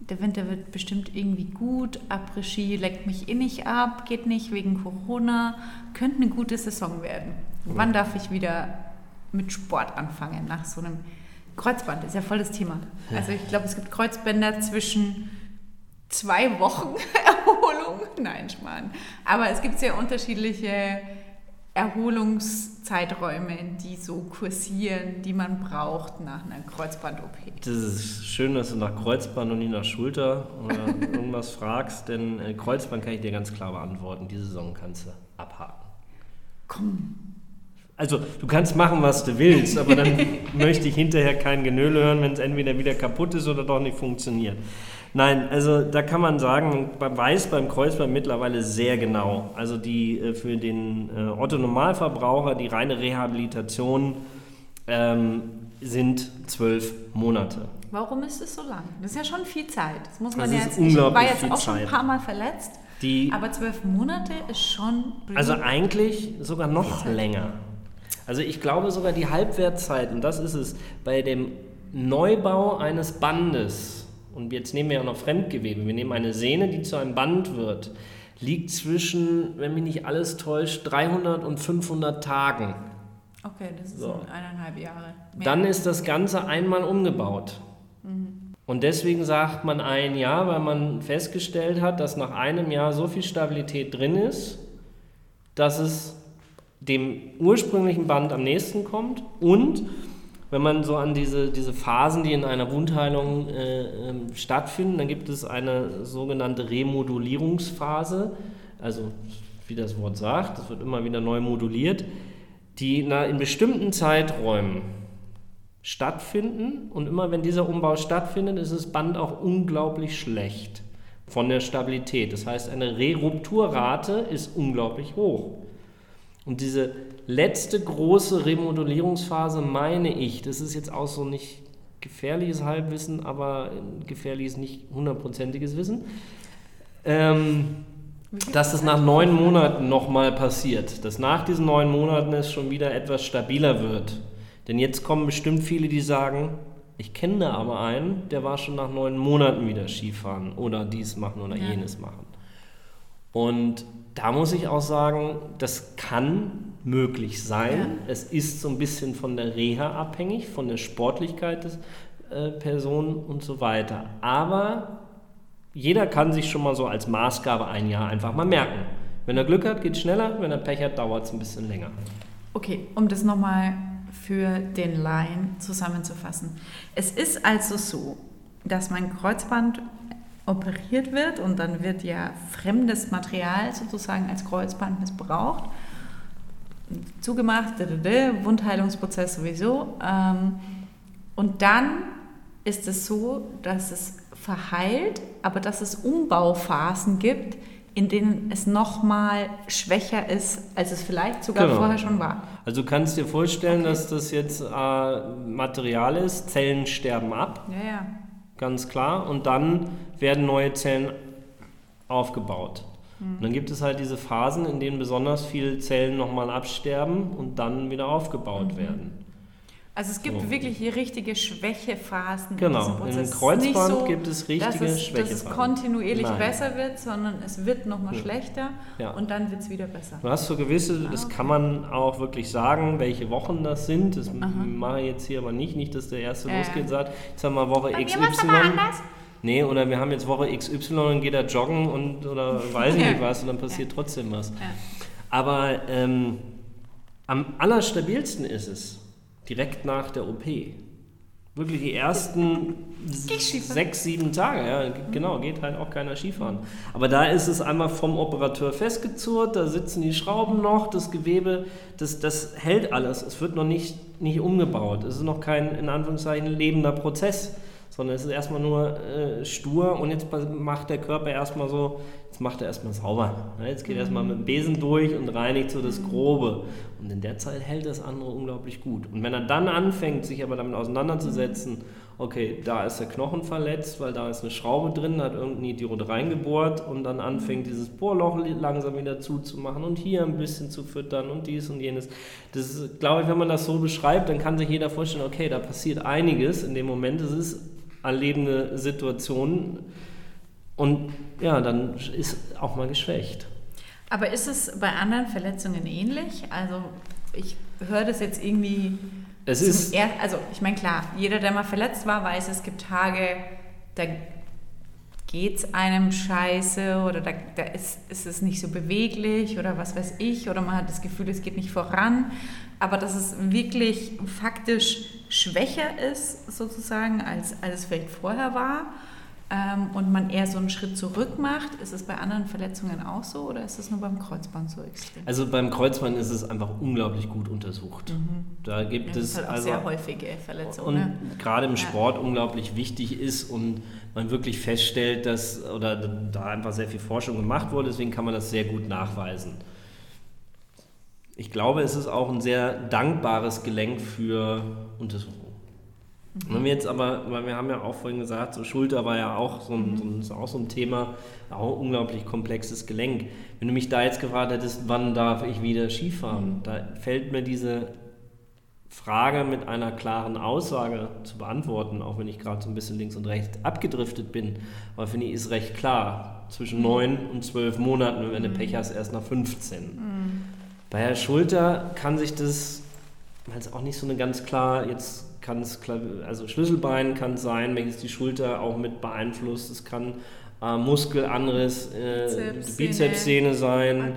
Der Winter wird bestimmt irgendwie gut. Après-Ski leckt mich eh nicht ab, geht nicht wegen Corona. Könnte eine gute Saison werden. Wann darf ich wieder mit Sport anfangen nach so einem Kreuzband ist ja voll das Thema. Also ich glaube, es gibt Kreuzbänder zwischen zwei Wochen Erholung. Nein, Schmarrn. Aber es gibt sehr unterschiedliche Erholungszeiträume, die so kursieren, die man braucht nach einer Kreuzband-OP. Das ist schön, dass du nach Kreuzband und nicht nach Schulter oder irgendwas fragst, denn äh, Kreuzband kann ich dir ganz klar beantworten. Diese Saison kannst du abhaken. Komm, also du kannst machen, was du willst, aber dann möchte ich hinterher kein Genöle hören, wenn es entweder wieder kaputt ist oder doch nicht funktioniert. Nein, also da kann man sagen, man weiß beim Kreuzband mittlerweile sehr genau. Also die äh, für den äh, Otto Normalverbraucher die reine Rehabilitation ähm, sind zwölf Monate. Warum ist es so lang? Das ist ja schon viel Zeit. Das muss man das ja jetzt. Ich war jetzt auch schon ein paar Mal verletzt. Die, aber zwölf Monate ist schon. Also eigentlich sogar noch länger. Also ich glaube sogar die Halbwertzeit, und das ist es, bei dem Neubau eines Bandes, und jetzt nehmen wir ja noch Fremdgewebe, wir nehmen eine Sehne, die zu einem Band wird, liegt zwischen, wenn mich nicht alles täuscht, 300 und 500 Tagen. Okay, das ist so. eineinhalb Jahre. Mehr. Dann ist das Ganze einmal umgebaut. Mhm. Und deswegen sagt man ein Jahr, weil man festgestellt hat, dass nach einem Jahr so viel Stabilität drin ist, dass es dem ursprünglichen Band am nächsten kommt und wenn man so an diese, diese Phasen, die in einer Wundheilung äh, äh, stattfinden, dann gibt es eine sogenannte Remodulierungsphase, also wie das Wort sagt, das wird immer wieder neu moduliert, die in, in bestimmten Zeiträumen stattfinden und immer wenn dieser Umbau stattfindet, ist das Band auch unglaublich schlecht von der Stabilität. Das heißt, eine Rerupturrate ist unglaublich hoch. Und diese letzte große Remodellierungsphase, meine ich, das ist jetzt auch so nicht gefährliches Halbwissen, aber gefährliches, nicht hundertprozentiges Wissen, ähm, dass das nach neun Monaten nochmal passiert. Dass nach diesen neun Monaten es schon wieder etwas stabiler wird. Denn jetzt kommen bestimmt viele, die sagen, ich kenne da aber einen, der war schon nach neun Monaten wieder Skifahren oder dies machen oder ja. jenes machen. Und da muss ich auch sagen, das kann möglich sein. Ja. Es ist so ein bisschen von der Reha abhängig, von der Sportlichkeit des äh, Personen und so weiter. Aber jeder kann sich schon mal so als Maßgabe ein Jahr einfach mal merken. Wenn er Glück hat, geht es schneller, wenn er Pech hat, dauert es ein bisschen länger. Okay, um das nochmal für den Laien zusammenzufassen. Es ist also so, dass mein Kreuzband operiert wird und dann wird ja fremdes Material sozusagen als Kreuzband missbraucht, zugemacht, Wundheilungsprozess sowieso. Ähm, und dann ist es so, dass es verheilt, aber dass es Umbauphasen gibt, in denen es nochmal schwächer ist, als es vielleicht sogar genau. vorher schon war. Also du kannst dir vorstellen, okay. dass das jetzt äh, Material ist, Zellen sterben ab. Ja, ja ganz klar. Und dann werden neue Zellen aufgebaut. Mhm. Und dann gibt es halt diese Phasen, in denen besonders viele Zellen nochmal absterben und dann wieder aufgebaut mhm. werden. Also es gibt so. wirklich hier richtige Schwächephasen. Genau, in im Kreuzband so, gibt es richtige dass es, Schwächephasen. Dass es kontinuierlich Nein. besser wird, sondern es wird nochmal ja. schlechter ja. und dann wird es wieder besser. Du hast so gewisse, ah, das okay. kann man auch wirklich sagen, welche Wochen das sind. Das Aha. mache ich jetzt hier aber nicht, nicht, dass der erste äh. losgeht und sagt, jetzt haben wir Woche Bei XY. Nee, oder wir haben jetzt Woche XY und geht da joggen und oder weiß ich nicht was und dann passiert trotzdem was. Aber ähm, am allerstabilsten ist es, direkt nach der OP. Wirklich die ersten sechs, sieben Tage, ja, genau, geht halt auch keiner Skifahren. Aber da ist es einmal vom Operateur festgezurrt, da sitzen die Schrauben noch, das Gewebe, das, das hält alles. Es wird noch nicht, nicht umgebaut. Es ist noch kein, in Anführungszeichen, lebender Prozess sondern es ist erstmal nur äh, stur und jetzt macht der Körper erstmal so, jetzt macht er erstmal sauber. Jetzt geht er erstmal mit dem Besen durch und reinigt so das Grobe. Und in der Zeit hält das andere unglaublich gut. Und wenn er dann anfängt, sich aber damit auseinanderzusetzen, okay, da ist der Knochen verletzt, weil da ist eine Schraube drin, hat irgendein Idiot reingebohrt und dann anfängt dieses Bohrloch langsam wieder zuzumachen und hier ein bisschen zu füttern und dies und jenes. Das ist, glaube ich, wenn man das so beschreibt, dann kann sich jeder vorstellen, okay, da passiert einiges in dem Moment. Es ist erlebende Situationen. Und ja, dann ist auch mal geschwächt. Aber ist es bei anderen Verletzungen ähnlich? Also ich höre das jetzt irgendwie. Es ist. Er also ich meine, klar, jeder, der mal verletzt war, weiß, es gibt Tage, da geht es einem scheiße oder da, da ist, ist, es nicht so beweglich oder was weiß ich oder man hat das Gefühl, es geht nicht voran. Aber dass es wirklich faktisch schwächer ist sozusagen, als, als es vielleicht vorher war ähm, und man eher so einen Schritt zurück macht. Ist es bei anderen Verletzungen auch so oder ist es nur beim Kreuzband so extrem? Also beim Kreuzband ist es einfach unglaublich gut untersucht. Mhm. Da gibt ja, es halt also sehr häufige Verletzungen. Und ne? gerade im Sport ja. unglaublich wichtig ist und man wirklich feststellt, dass oder da einfach sehr viel Forschung gemacht wurde, deswegen kann man das sehr gut nachweisen ich glaube, es ist auch ein sehr dankbares Gelenk für Untersuchungen. Mhm. Wenn wir jetzt aber, weil wir haben ja auch vorhin gesagt, so Schulter war ja auch so ein, so ein, auch so ein Thema, auch ein unglaublich komplexes Gelenk. Wenn du mich da jetzt gefragt hättest, wann darf ich wieder Skifahren, mhm. da fällt mir diese Frage mit einer klaren Aussage zu beantworten, auch wenn ich gerade so ein bisschen links und rechts abgedriftet bin. Aber finde ich, ist recht klar. Zwischen neun und zwölf Monaten, wenn du Pech hast, erst nach 15. Mhm. Bei der Schulter kann sich das, weil es auch nicht so eine ganz klar, jetzt kann es, also Schlüsselbein kann es sein, welches die Schulter auch mit beeinflusst. Es kann äh, Muskelanriss, äh, Bizepssehne sein,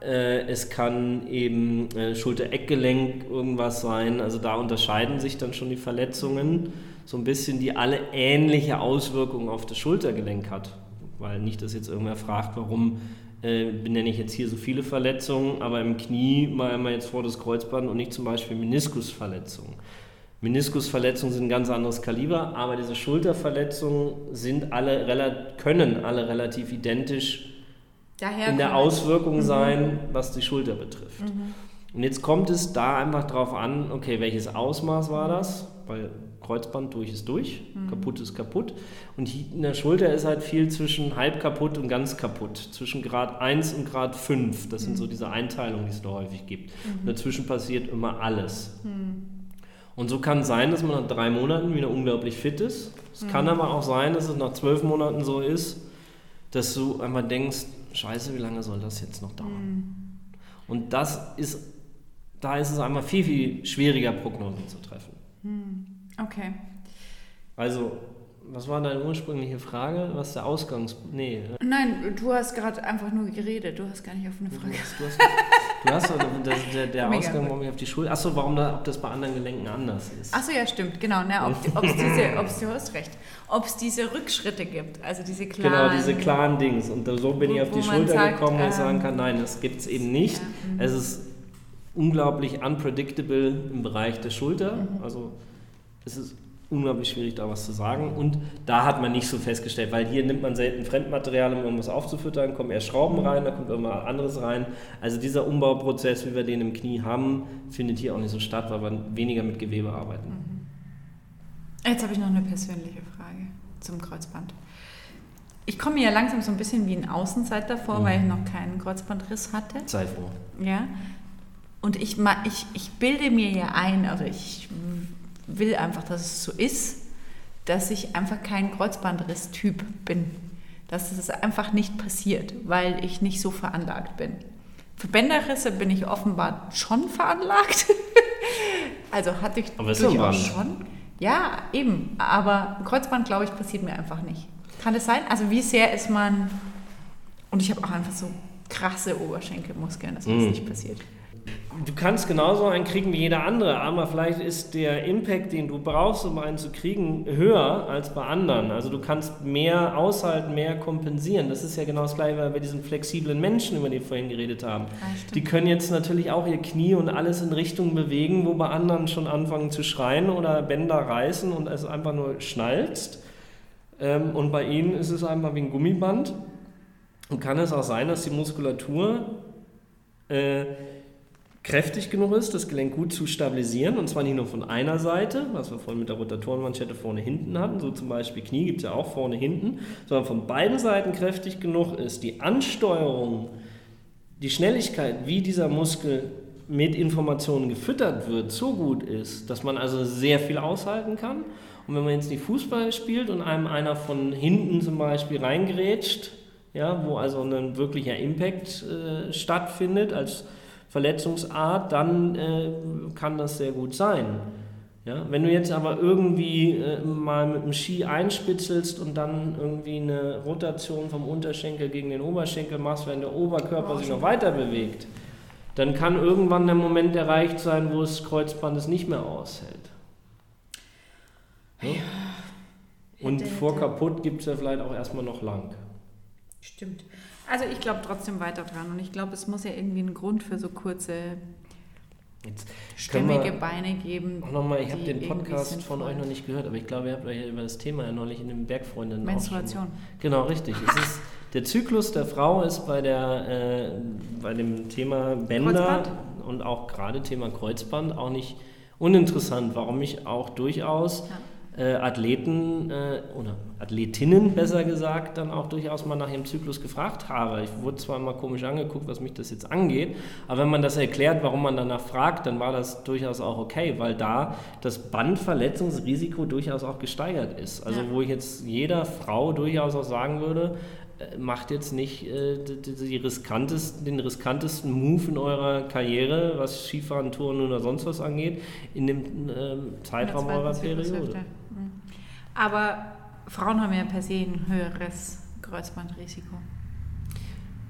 äh, es kann eben äh, Schulter-Eckgelenk irgendwas sein. Also da unterscheiden sich dann schon die Verletzungen so ein bisschen, die alle ähnliche Auswirkungen auf das Schultergelenk hat. Weil nicht, dass jetzt irgendwer fragt, warum äh, benenne ich jetzt hier so viele Verletzungen, aber im Knie mal immer jetzt vor das Kreuzband und nicht zum Beispiel Meniskusverletzungen. Meniskusverletzungen sind ein ganz anderes Kaliber, aber diese Schulterverletzungen sind alle, können alle relativ identisch Daher in der Auswirkung mhm. sein, was die Schulter betrifft. Mhm. Und jetzt kommt es da einfach drauf an, okay, welches Ausmaß war das? Weil Kreuzband durch ist durch, mhm. kaputt ist kaputt. Und in der Schulter ist halt viel zwischen halb kaputt und ganz kaputt, zwischen Grad 1 und Grad 5. Das sind so mhm. diese Einteilungen, die es da häufig gibt. Und mhm. dazwischen passiert immer alles. Mhm. Und so kann es sein, dass man nach drei Monaten wieder unglaublich fit ist. Es kann aber auch sein, dass es nach zwölf Monaten so ist, dass du einmal denkst, scheiße, wie lange soll das jetzt noch dauern? Und das ist, da ist es einmal viel, viel schwieriger, Prognosen zu treffen. Okay. Also, was war deine ursprüngliche Frage? Was ist der Ausgangs... Nee. Nein, du hast gerade einfach nur geredet. Du hast gar nicht auf eine Frage. Du hast, du hast, du hast der, der, der Ausgang, warum ich auf die Schule... Achso, warum da, ob das bei anderen Gelenken anders ist. Achso, ja, stimmt. Genau. Ne, ob, es diese... Ob's, du hast recht. Ob es diese Rückschritte gibt. Also diese klaren... Genau, diese klaren Dings. Und so bin wo, ich auf die Schulter sagt, gekommen, wo ich sagen kann, nein, das gibt es eben nicht. Ja, mhm. es ist unglaublich unpredictable im Bereich der Schulter. Mhm. Also es ist unglaublich schwierig, da was zu sagen. Und da hat man nicht so festgestellt, weil hier nimmt man selten Fremdmaterial, um irgendwas aufzufüttern, kommen eher Schrauben rein, da kommt irgendwas anderes rein. Also dieser Umbauprozess, wie wir den im Knie haben, findet hier auch nicht so statt, weil wir weniger mit Gewebe arbeiten. Mhm. Jetzt habe ich noch eine persönliche Frage zum Kreuzband. Ich komme mir ja langsam so ein bisschen wie ein Außenseiter vor, mhm. weil ich noch keinen Kreuzbandriss hatte. Sei froh. Ja. Und ich, ich, ich bilde mir ja ein, also ich will einfach, dass es so ist, dass ich einfach kein Kreuzbandriss-Typ bin. Dass es einfach nicht passiert, weil ich nicht so veranlagt bin. Für Bänderrisse bin ich offenbar schon veranlagt. also hatte ich aber durchaus schon. Ja, eben. Aber Kreuzband, glaube ich, passiert mir einfach nicht. Kann es sein? Also wie sehr ist man... Und ich habe auch einfach so krasse Oberschenkelmuskeln, dass mir das mm. nicht passiert du kannst genauso einen kriegen wie jeder andere, aber vielleicht ist der Impact, den du brauchst, um einen zu kriegen, höher als bei anderen. Also du kannst mehr aushalten, mehr kompensieren. Das ist ja genau das gleiche bei diesen flexiblen Menschen, über die wir vorhin geredet haben. Ja, die können jetzt natürlich auch ihr Knie und alles in Richtungen bewegen, wo bei anderen schon anfangen zu schreien oder Bänder reißen und es einfach nur schnallst. Ähm, und bei ihnen ist es einfach wie ein Gummiband. Und kann es auch sein, dass die Muskulatur äh, kräftig genug ist, das Gelenk gut zu stabilisieren. Und zwar nicht nur von einer Seite, was wir vorhin mit der Rotatorenmanschette vorne hinten hatten, so zum Beispiel Knie gibt es ja auch vorne hinten, sondern von beiden Seiten kräftig genug ist. Die Ansteuerung, die Schnelligkeit, wie dieser Muskel mit Informationen gefüttert wird, so gut ist, dass man also sehr viel aushalten kann. Und wenn man jetzt nicht Fußball spielt und einem einer von hinten zum Beispiel reingrätscht, ja, wo also ein wirklicher Impact äh, stattfindet, als Verletzungsart, dann äh, kann das sehr gut sein. Ja, wenn du jetzt aber irgendwie äh, mal mit dem Ski einspitzelst und dann irgendwie eine Rotation vom Unterschenkel gegen den Oberschenkel machst, wenn der Oberkörper sich noch weiter bewegt, dann kann irgendwann der Moment erreicht sein, wo das Kreuzband es nicht mehr aushält. Ja? Und vor kaputt gibt es ja vielleicht auch erstmal noch lang. Stimmt. Also ich glaube trotzdem weiter dran und ich glaube, es muss ja irgendwie einen Grund für so kurze Jetzt stämmige Beine geben. Auch nochmal, ich habe den Podcast von euch noch nicht gehört, aber ich glaube, ihr habt euch über das Thema ja neulich in den Bergfreunden Menstruation. Genau, richtig. es ist, der Zyklus der Frau ist bei, der, äh, bei dem Thema Bänder Kreuzband? und auch gerade Thema Kreuzband auch nicht uninteressant, warum ich auch durchaus ja äh, Athleten äh, oder Athletinnen besser gesagt dann auch durchaus mal nach ihrem Zyklus gefragt habe. Ich wurde zwar mal komisch angeguckt, was mich das jetzt angeht, aber wenn man das erklärt, warum man danach fragt, dann war das durchaus auch okay, weil da das Bandverletzungsrisiko durchaus auch gesteigert ist. Also ja. wo ich jetzt jeder Frau durchaus auch sagen würde, äh, macht jetzt nicht äh, die riskantesten, den riskantesten Move in eurer Karriere, was Skifahren, Touren oder sonst was angeht, in dem äh, Zeitraum eurer Periode. Aber Frauen haben ja per se ein höheres Kreuzbandrisiko.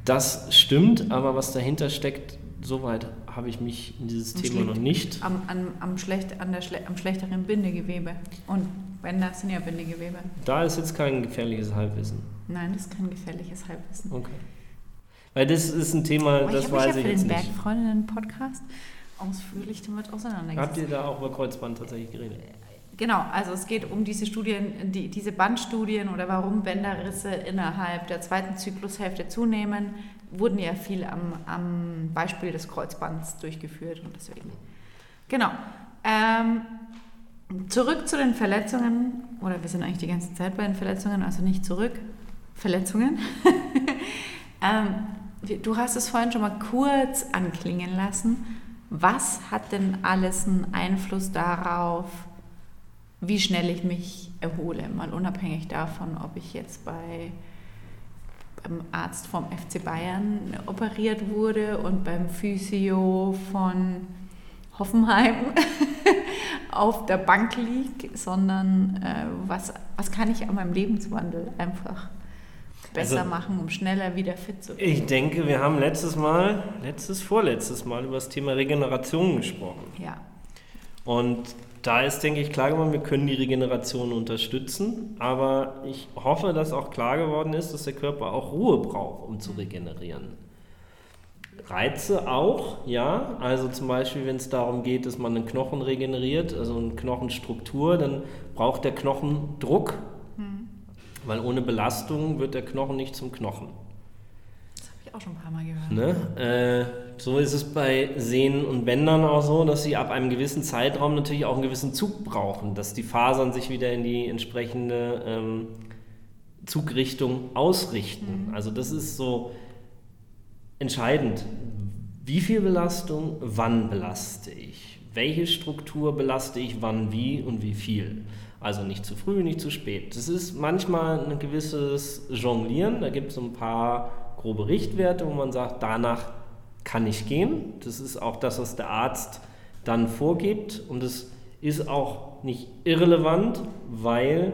Das stimmt, aber was dahinter steckt, soweit habe ich mich in dieses Thema noch nicht. Am, am, am, schlecht, an der, am schlechteren Bindegewebe. Und Bänder sind ja Bindegewebe. Da ist jetzt kein gefährliches Halbwissen. Nein, das ist kein gefährliches Halbwissen. Okay. Weil das ist ein Thema, oh, das weiß ich jetzt nicht. Ich habe für den Bergfreundinnen-Podcast ausführlich damit auseinandergesetzt. Habt ihr da auch über Kreuzband tatsächlich geredet? Genau, also es geht um diese Studien, die, diese Bandstudien oder warum Bänderrisse innerhalb der zweiten Zyklushälfte zunehmen, wurden ja viel am, am Beispiel des Kreuzbands durchgeführt und deswegen. Genau. Ähm, zurück zu den Verletzungen, oder wir sind eigentlich die ganze Zeit bei den Verletzungen, also nicht zurück. Verletzungen. ähm, du hast es vorhin schon mal kurz anklingen lassen. Was hat denn alles einen Einfluss darauf, wie schnell ich mich erhole, mal unabhängig davon, ob ich jetzt bei beim Arzt vom FC Bayern operiert wurde und beim Physio von Hoffenheim auf der Bank liege, sondern äh, was, was kann ich an meinem Lebenswandel einfach besser also, machen, um schneller wieder fit zu werden? Ich denke, wir haben letztes Mal, letztes, vorletztes Mal über das Thema Regeneration gesprochen. Ja. Und da ist, denke ich, klar geworden, wir können die Regeneration unterstützen, aber ich hoffe, dass auch klar geworden ist, dass der Körper auch Ruhe braucht, um zu regenerieren. Reize auch, ja. Also zum Beispiel, wenn es darum geht, dass man einen Knochen regeneriert, also eine Knochenstruktur, dann braucht der Knochen Druck, hm. weil ohne Belastung wird der Knochen nicht zum Knochen ich auch schon ein paar Mal gehört. Ne? Äh, so ist es bei Sehnen und Bändern auch so, dass sie ab einem gewissen Zeitraum natürlich auch einen gewissen Zug brauchen, dass die Fasern sich wieder in die entsprechende ähm, Zugrichtung ausrichten. Mhm. Also das ist so entscheidend. Wie viel Belastung, wann belaste ich? Welche Struktur belaste ich wann, wie und wie viel? Also nicht zu früh, nicht zu spät. Das ist manchmal ein gewisses Jonglieren. Da gibt es ein paar grobe Richtwerte, wo man sagt, danach kann ich gehen. Das ist auch das, was der Arzt dann vorgibt. Und es ist auch nicht irrelevant, weil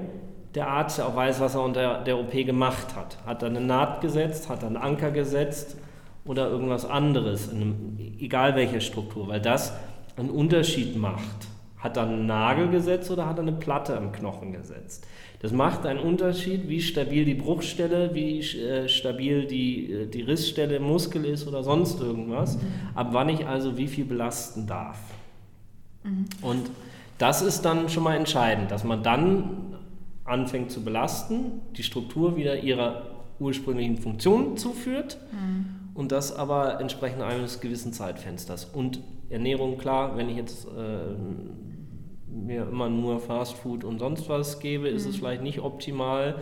der Arzt ja auch weiß, was er unter der OP gemacht hat. Hat er eine Naht gesetzt, hat er einen Anker gesetzt oder irgendwas anderes, einem, egal welche Struktur, weil das einen Unterschied macht. Hat er einen Nagel gesetzt oder hat er eine Platte am Knochen gesetzt? Das macht einen Unterschied, wie stabil die Bruchstelle, wie äh, stabil die, äh, die Rissstelle im Muskel ist oder sonst irgendwas. Mhm. Ab wann ich also wie viel belasten darf. Mhm. Und das ist dann schon mal entscheidend, dass man dann anfängt zu belasten, die Struktur wieder ihrer ursprünglichen Funktion zuführt mhm. und das aber entsprechend eines gewissen Zeitfensters. Und Ernährung, klar, wenn ich jetzt äh, mir immer nur Fast Food und sonst was gebe, ist mhm. es vielleicht nicht optimal.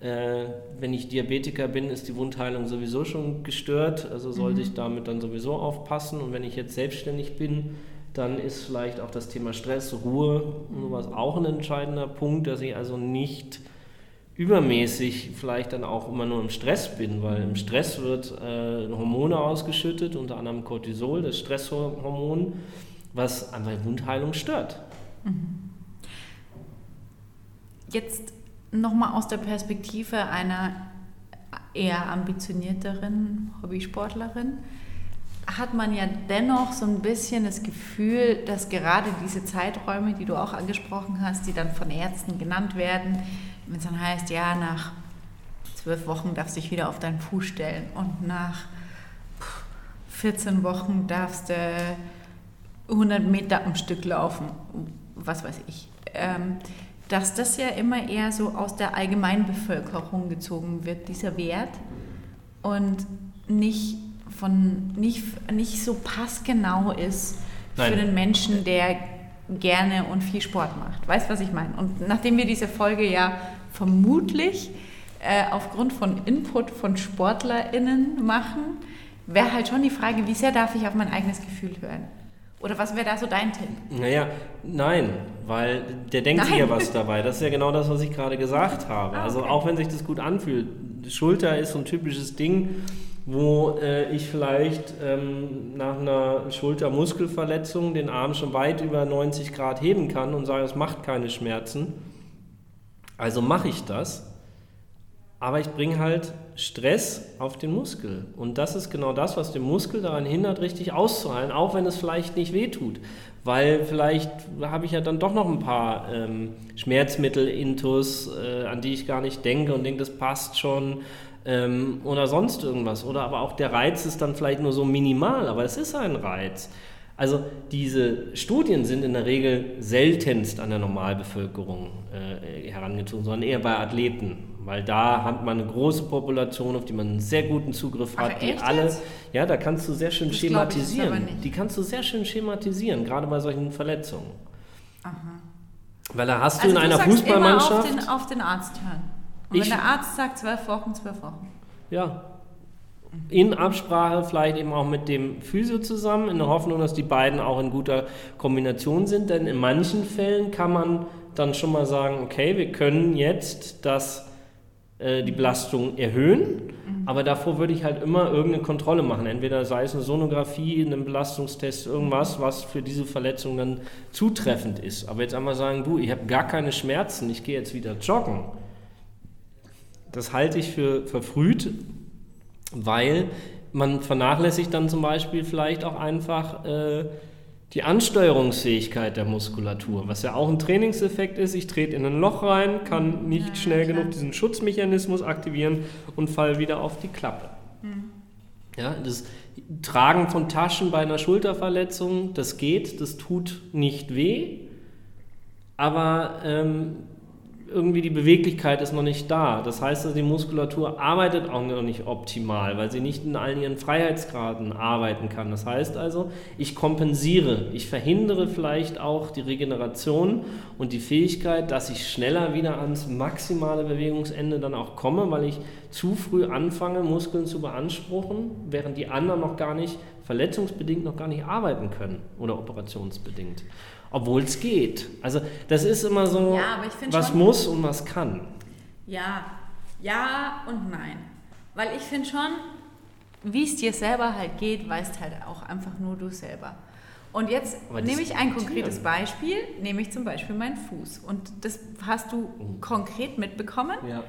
Äh, wenn ich Diabetiker bin, ist die Wundheilung sowieso schon gestört, also sollte mhm. ich damit dann sowieso aufpassen. Und wenn ich jetzt selbstständig bin, dann ist vielleicht auch das Thema Stress, Ruhe und sowas auch ein entscheidender Punkt, dass ich also nicht übermäßig vielleicht dann auch immer nur im Stress bin, weil im Stress wird äh, Hormone ausgeschüttet, unter anderem Cortisol, das Stresshormon, was einfach Wundheilung stört. Jetzt nochmal aus der Perspektive einer eher ambitionierteren Hobbysportlerin hat man ja dennoch so ein bisschen das Gefühl, dass gerade diese Zeiträume, die du auch angesprochen hast, die dann von Ärzten genannt werden, wenn es dann heißt, ja, nach zwölf Wochen darfst du dich wieder auf deinen Fuß stellen und nach 14 Wochen darfst du 100 Meter am Stück laufen was weiß ich, ähm, dass das ja immer eher so aus der Allgemeinbevölkerung gezogen wird, dieser Wert, und nicht, von, nicht, nicht so passgenau ist Nein. für den Menschen, der gerne und viel Sport macht. Weißt du, was ich meine? Und nachdem wir diese Folge ja vermutlich äh, aufgrund von Input von SportlerInnen machen, wäre halt schon die Frage, wie sehr darf ich auf mein eigenes Gefühl hören? Oder was wäre da so dein Tipp? Naja, nein, weil der denkt nein. sich ja was dabei. Das ist ja genau das, was ich gerade gesagt habe. Ah, also okay. Also auch wenn sich das gut anfühlt, Schulter ist so ein typisches Ding, wo äh, ich vielleicht ähm, nach einer Schultermuskelverletzung den Arm schon weit über 90 Grad heben kann und sage, es macht keine Schmerzen. Also mache ich das. aber ich bringe halt Stress auf den Muskel. Und das ist genau das, was den Muskel daran hindert, richtig auszuheilen, auch wenn es vielleicht nicht wehtut. Weil vielleicht habe ich ja dann doch noch ein paar ähm, Schmerzmittel, Intus, äh, an die ich gar nicht denke und denke, das passt schon ähm, oder sonst irgendwas. Oder aber auch der Reiz ist dann vielleicht nur so minimal, aber es ist ein Reiz. Also diese Studien sind in der Regel seltenst an der Normalbevölkerung äh, herangezogen, sondern eher bei Athleten, weil da hat man eine große Population, auf die man einen sehr guten Zugriff hat, Ach, die alle, jetzt? ja, da kannst du sehr schön das schematisieren. Die kannst du sehr schön schematisieren, gerade bei solchen Verletzungen. Aha. Weil da hast also du in einer Fußballmannschaft immer auf den, auf den Arzt hören. Und ich, wenn der Arzt sagt zwölf Wochen, zwölf Wochen. Ja, in Absprache vielleicht eben auch mit dem Physio zusammen, in der Hoffnung, dass die beiden auch in guter Kombination sind. Denn in manchen Fällen kann man dann schon mal sagen, okay, wir können jetzt das, äh, die Belastung erhöhen, mhm. aber davor würde ich halt immer irgendeine Kontrolle machen. Entweder sei es eine Sonographie, ein Belastungstest, irgendwas, was für diese Verletzung dann zutreffend ist. Aber jetzt einmal sagen, du, ich habe gar keine Schmerzen, ich gehe jetzt wieder joggen. Das halte ich für verfrüht weil man vernachlässigt dann zum Beispiel vielleicht auch einfach äh, die Ansteuerungsfähigkeit der Muskulatur, was ja auch ein Trainingseffekt ist. Ich trete in ein Loch rein, kann nicht ja, schnell klar. genug diesen Schutzmechanismus aktivieren und fall wieder auf die Klappe. Mhm. Ja, das Tragen von Taschen bei einer Schulterverletzung, das geht, das tut nicht weh, aber ähm, irgendwie die Beweglichkeit ist noch nicht da. Das heißt, also die Muskulatur arbeitet auch noch nicht optimal, weil sie nicht in allen ihren Freiheitsgraden arbeiten kann. Das heißt also, ich kompensiere, ich verhindere vielleicht auch die Regeneration und die Fähigkeit, dass ich schneller wieder ans maximale Bewegungsende dann auch komme, weil ich zu früh anfange, Muskeln zu beanspruchen, während die anderen noch gar nicht verletzungsbedingt noch gar nicht arbeiten können oder operationsbedingt obwohl es geht. Also das ist immer so, ja, was schon, muss und was kann. Ja, ja und nein. Weil ich finde schon, wie es dir selber halt geht, weißt halt auch einfach nur du selber. Und jetzt nehme ich ein konkretes Beispiel, nehme ich zum Beispiel meinen Fuß. Und das hast du mhm. konkret mitbekommen. Ja.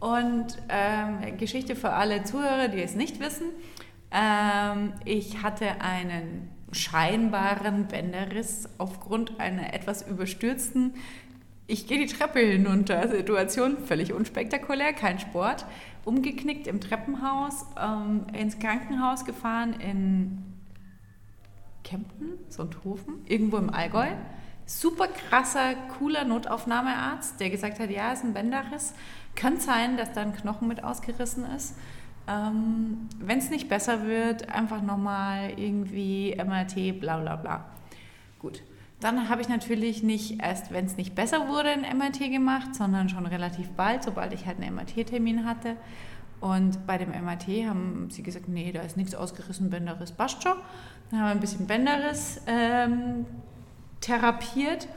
Und ähm, Geschichte für alle Zuhörer, die es nicht wissen. Ähm, ich hatte einen scheinbaren Bänderriss aufgrund einer etwas überstürzten ich gehe die Treppe hinunter. Situation völlig unspektakulär, kein Sport. Umgeknickt im Treppenhaus, ähm, ins Krankenhaus gefahren in Kempten, Sonthofen, irgendwo im Allgäu. Super krasser, cooler Notaufnahmearzt, der gesagt hat, ja, ist ein Bänderriss. Könnte sein, dass da ein Knochen mit ausgerissen ist. Ähm, Wenn es nicht besser wird, einfach nochmal irgendwie MRT, bla bla bla. Gut. Dann habe ich natürlich nicht erst, wenn es nicht besser wurde, ein MRT gemacht, sondern schon relativ bald, sobald ich halt einen MRT-Termin hatte. Und bei dem MRT haben sie gesagt, nee, da ist nichts ausgerissen, Bänderriss passt schon. Dann haben wir ein bisschen Bänderriss ähm, therapiert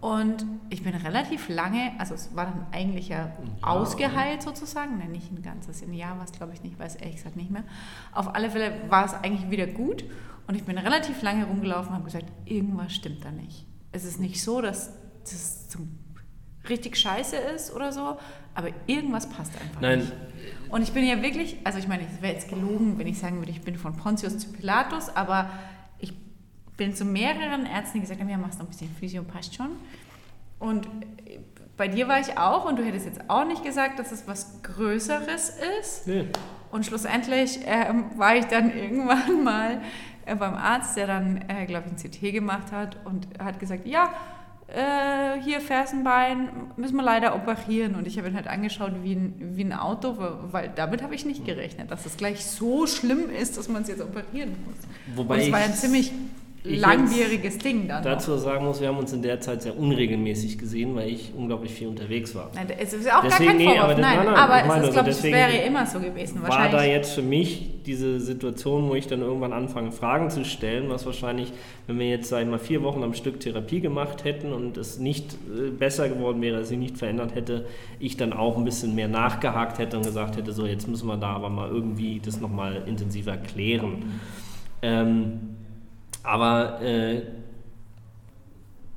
und ich bin relativ lange, also es war dann eigentlich ja ausgeheilt sozusagen, Nein, nicht ein ganzes Jahr war es glaube ich nicht, weiß ehrlich gesagt nicht mehr. Auf alle Fälle war es eigentlich wieder gut und ich bin relativ lange rumgelaufen und habe gesagt, irgendwas stimmt da nicht. Es ist nicht so, dass das zum richtig scheiße ist oder so, aber irgendwas passt einfach Nein. nicht. Und ich bin ja wirklich, also ich meine, es wäre jetzt gelogen, wenn ich sagen würde, ich bin von Pontius zu Pilatus, aber bin zu mehreren Ärzten, die gesagt haben, ja, machst noch ein bisschen Physio, passt schon. Und bei dir war ich auch und du hättest jetzt auch nicht gesagt, dass es was Größeres ist. Nee. Und schlussendlich äh, war ich dann irgendwann mal äh, beim Arzt, der dann, äh, glaube ich, ein CT gemacht hat und hat gesagt, ja, äh, hier Fersenbein, müssen wir leider operieren. Und ich habe ihn halt angeschaut wie ein, wie ein Auto, weil damit habe ich nicht gerechnet, dass es gleich so schlimm ist, dass man es jetzt operieren muss. Wobei und es war ein ziemlich langwieriges Ding dann. Dazu noch. sagen muss, wir haben uns in der Zeit sehr unregelmäßig gesehen, weil ich unglaublich viel unterwegs war. Nein, es ist auch deswegen, gar kein Vorwurf, nee, aber, nein, nein, aber es ist, glaube ich, wäre immer so gewesen. War da jetzt für mich diese Situation, wo ich dann irgendwann anfange, Fragen zu stellen, was wahrscheinlich, wenn wir jetzt, sag ich mal, vier Wochen am Stück Therapie gemacht hätten und es nicht äh, besser geworden wäre, sie nicht verändert hätte, ich dann auch ein bisschen mehr nachgehakt hätte und gesagt hätte, so, jetzt müssen wir da aber mal irgendwie das nochmal intensiver klären. Ähm, aber äh,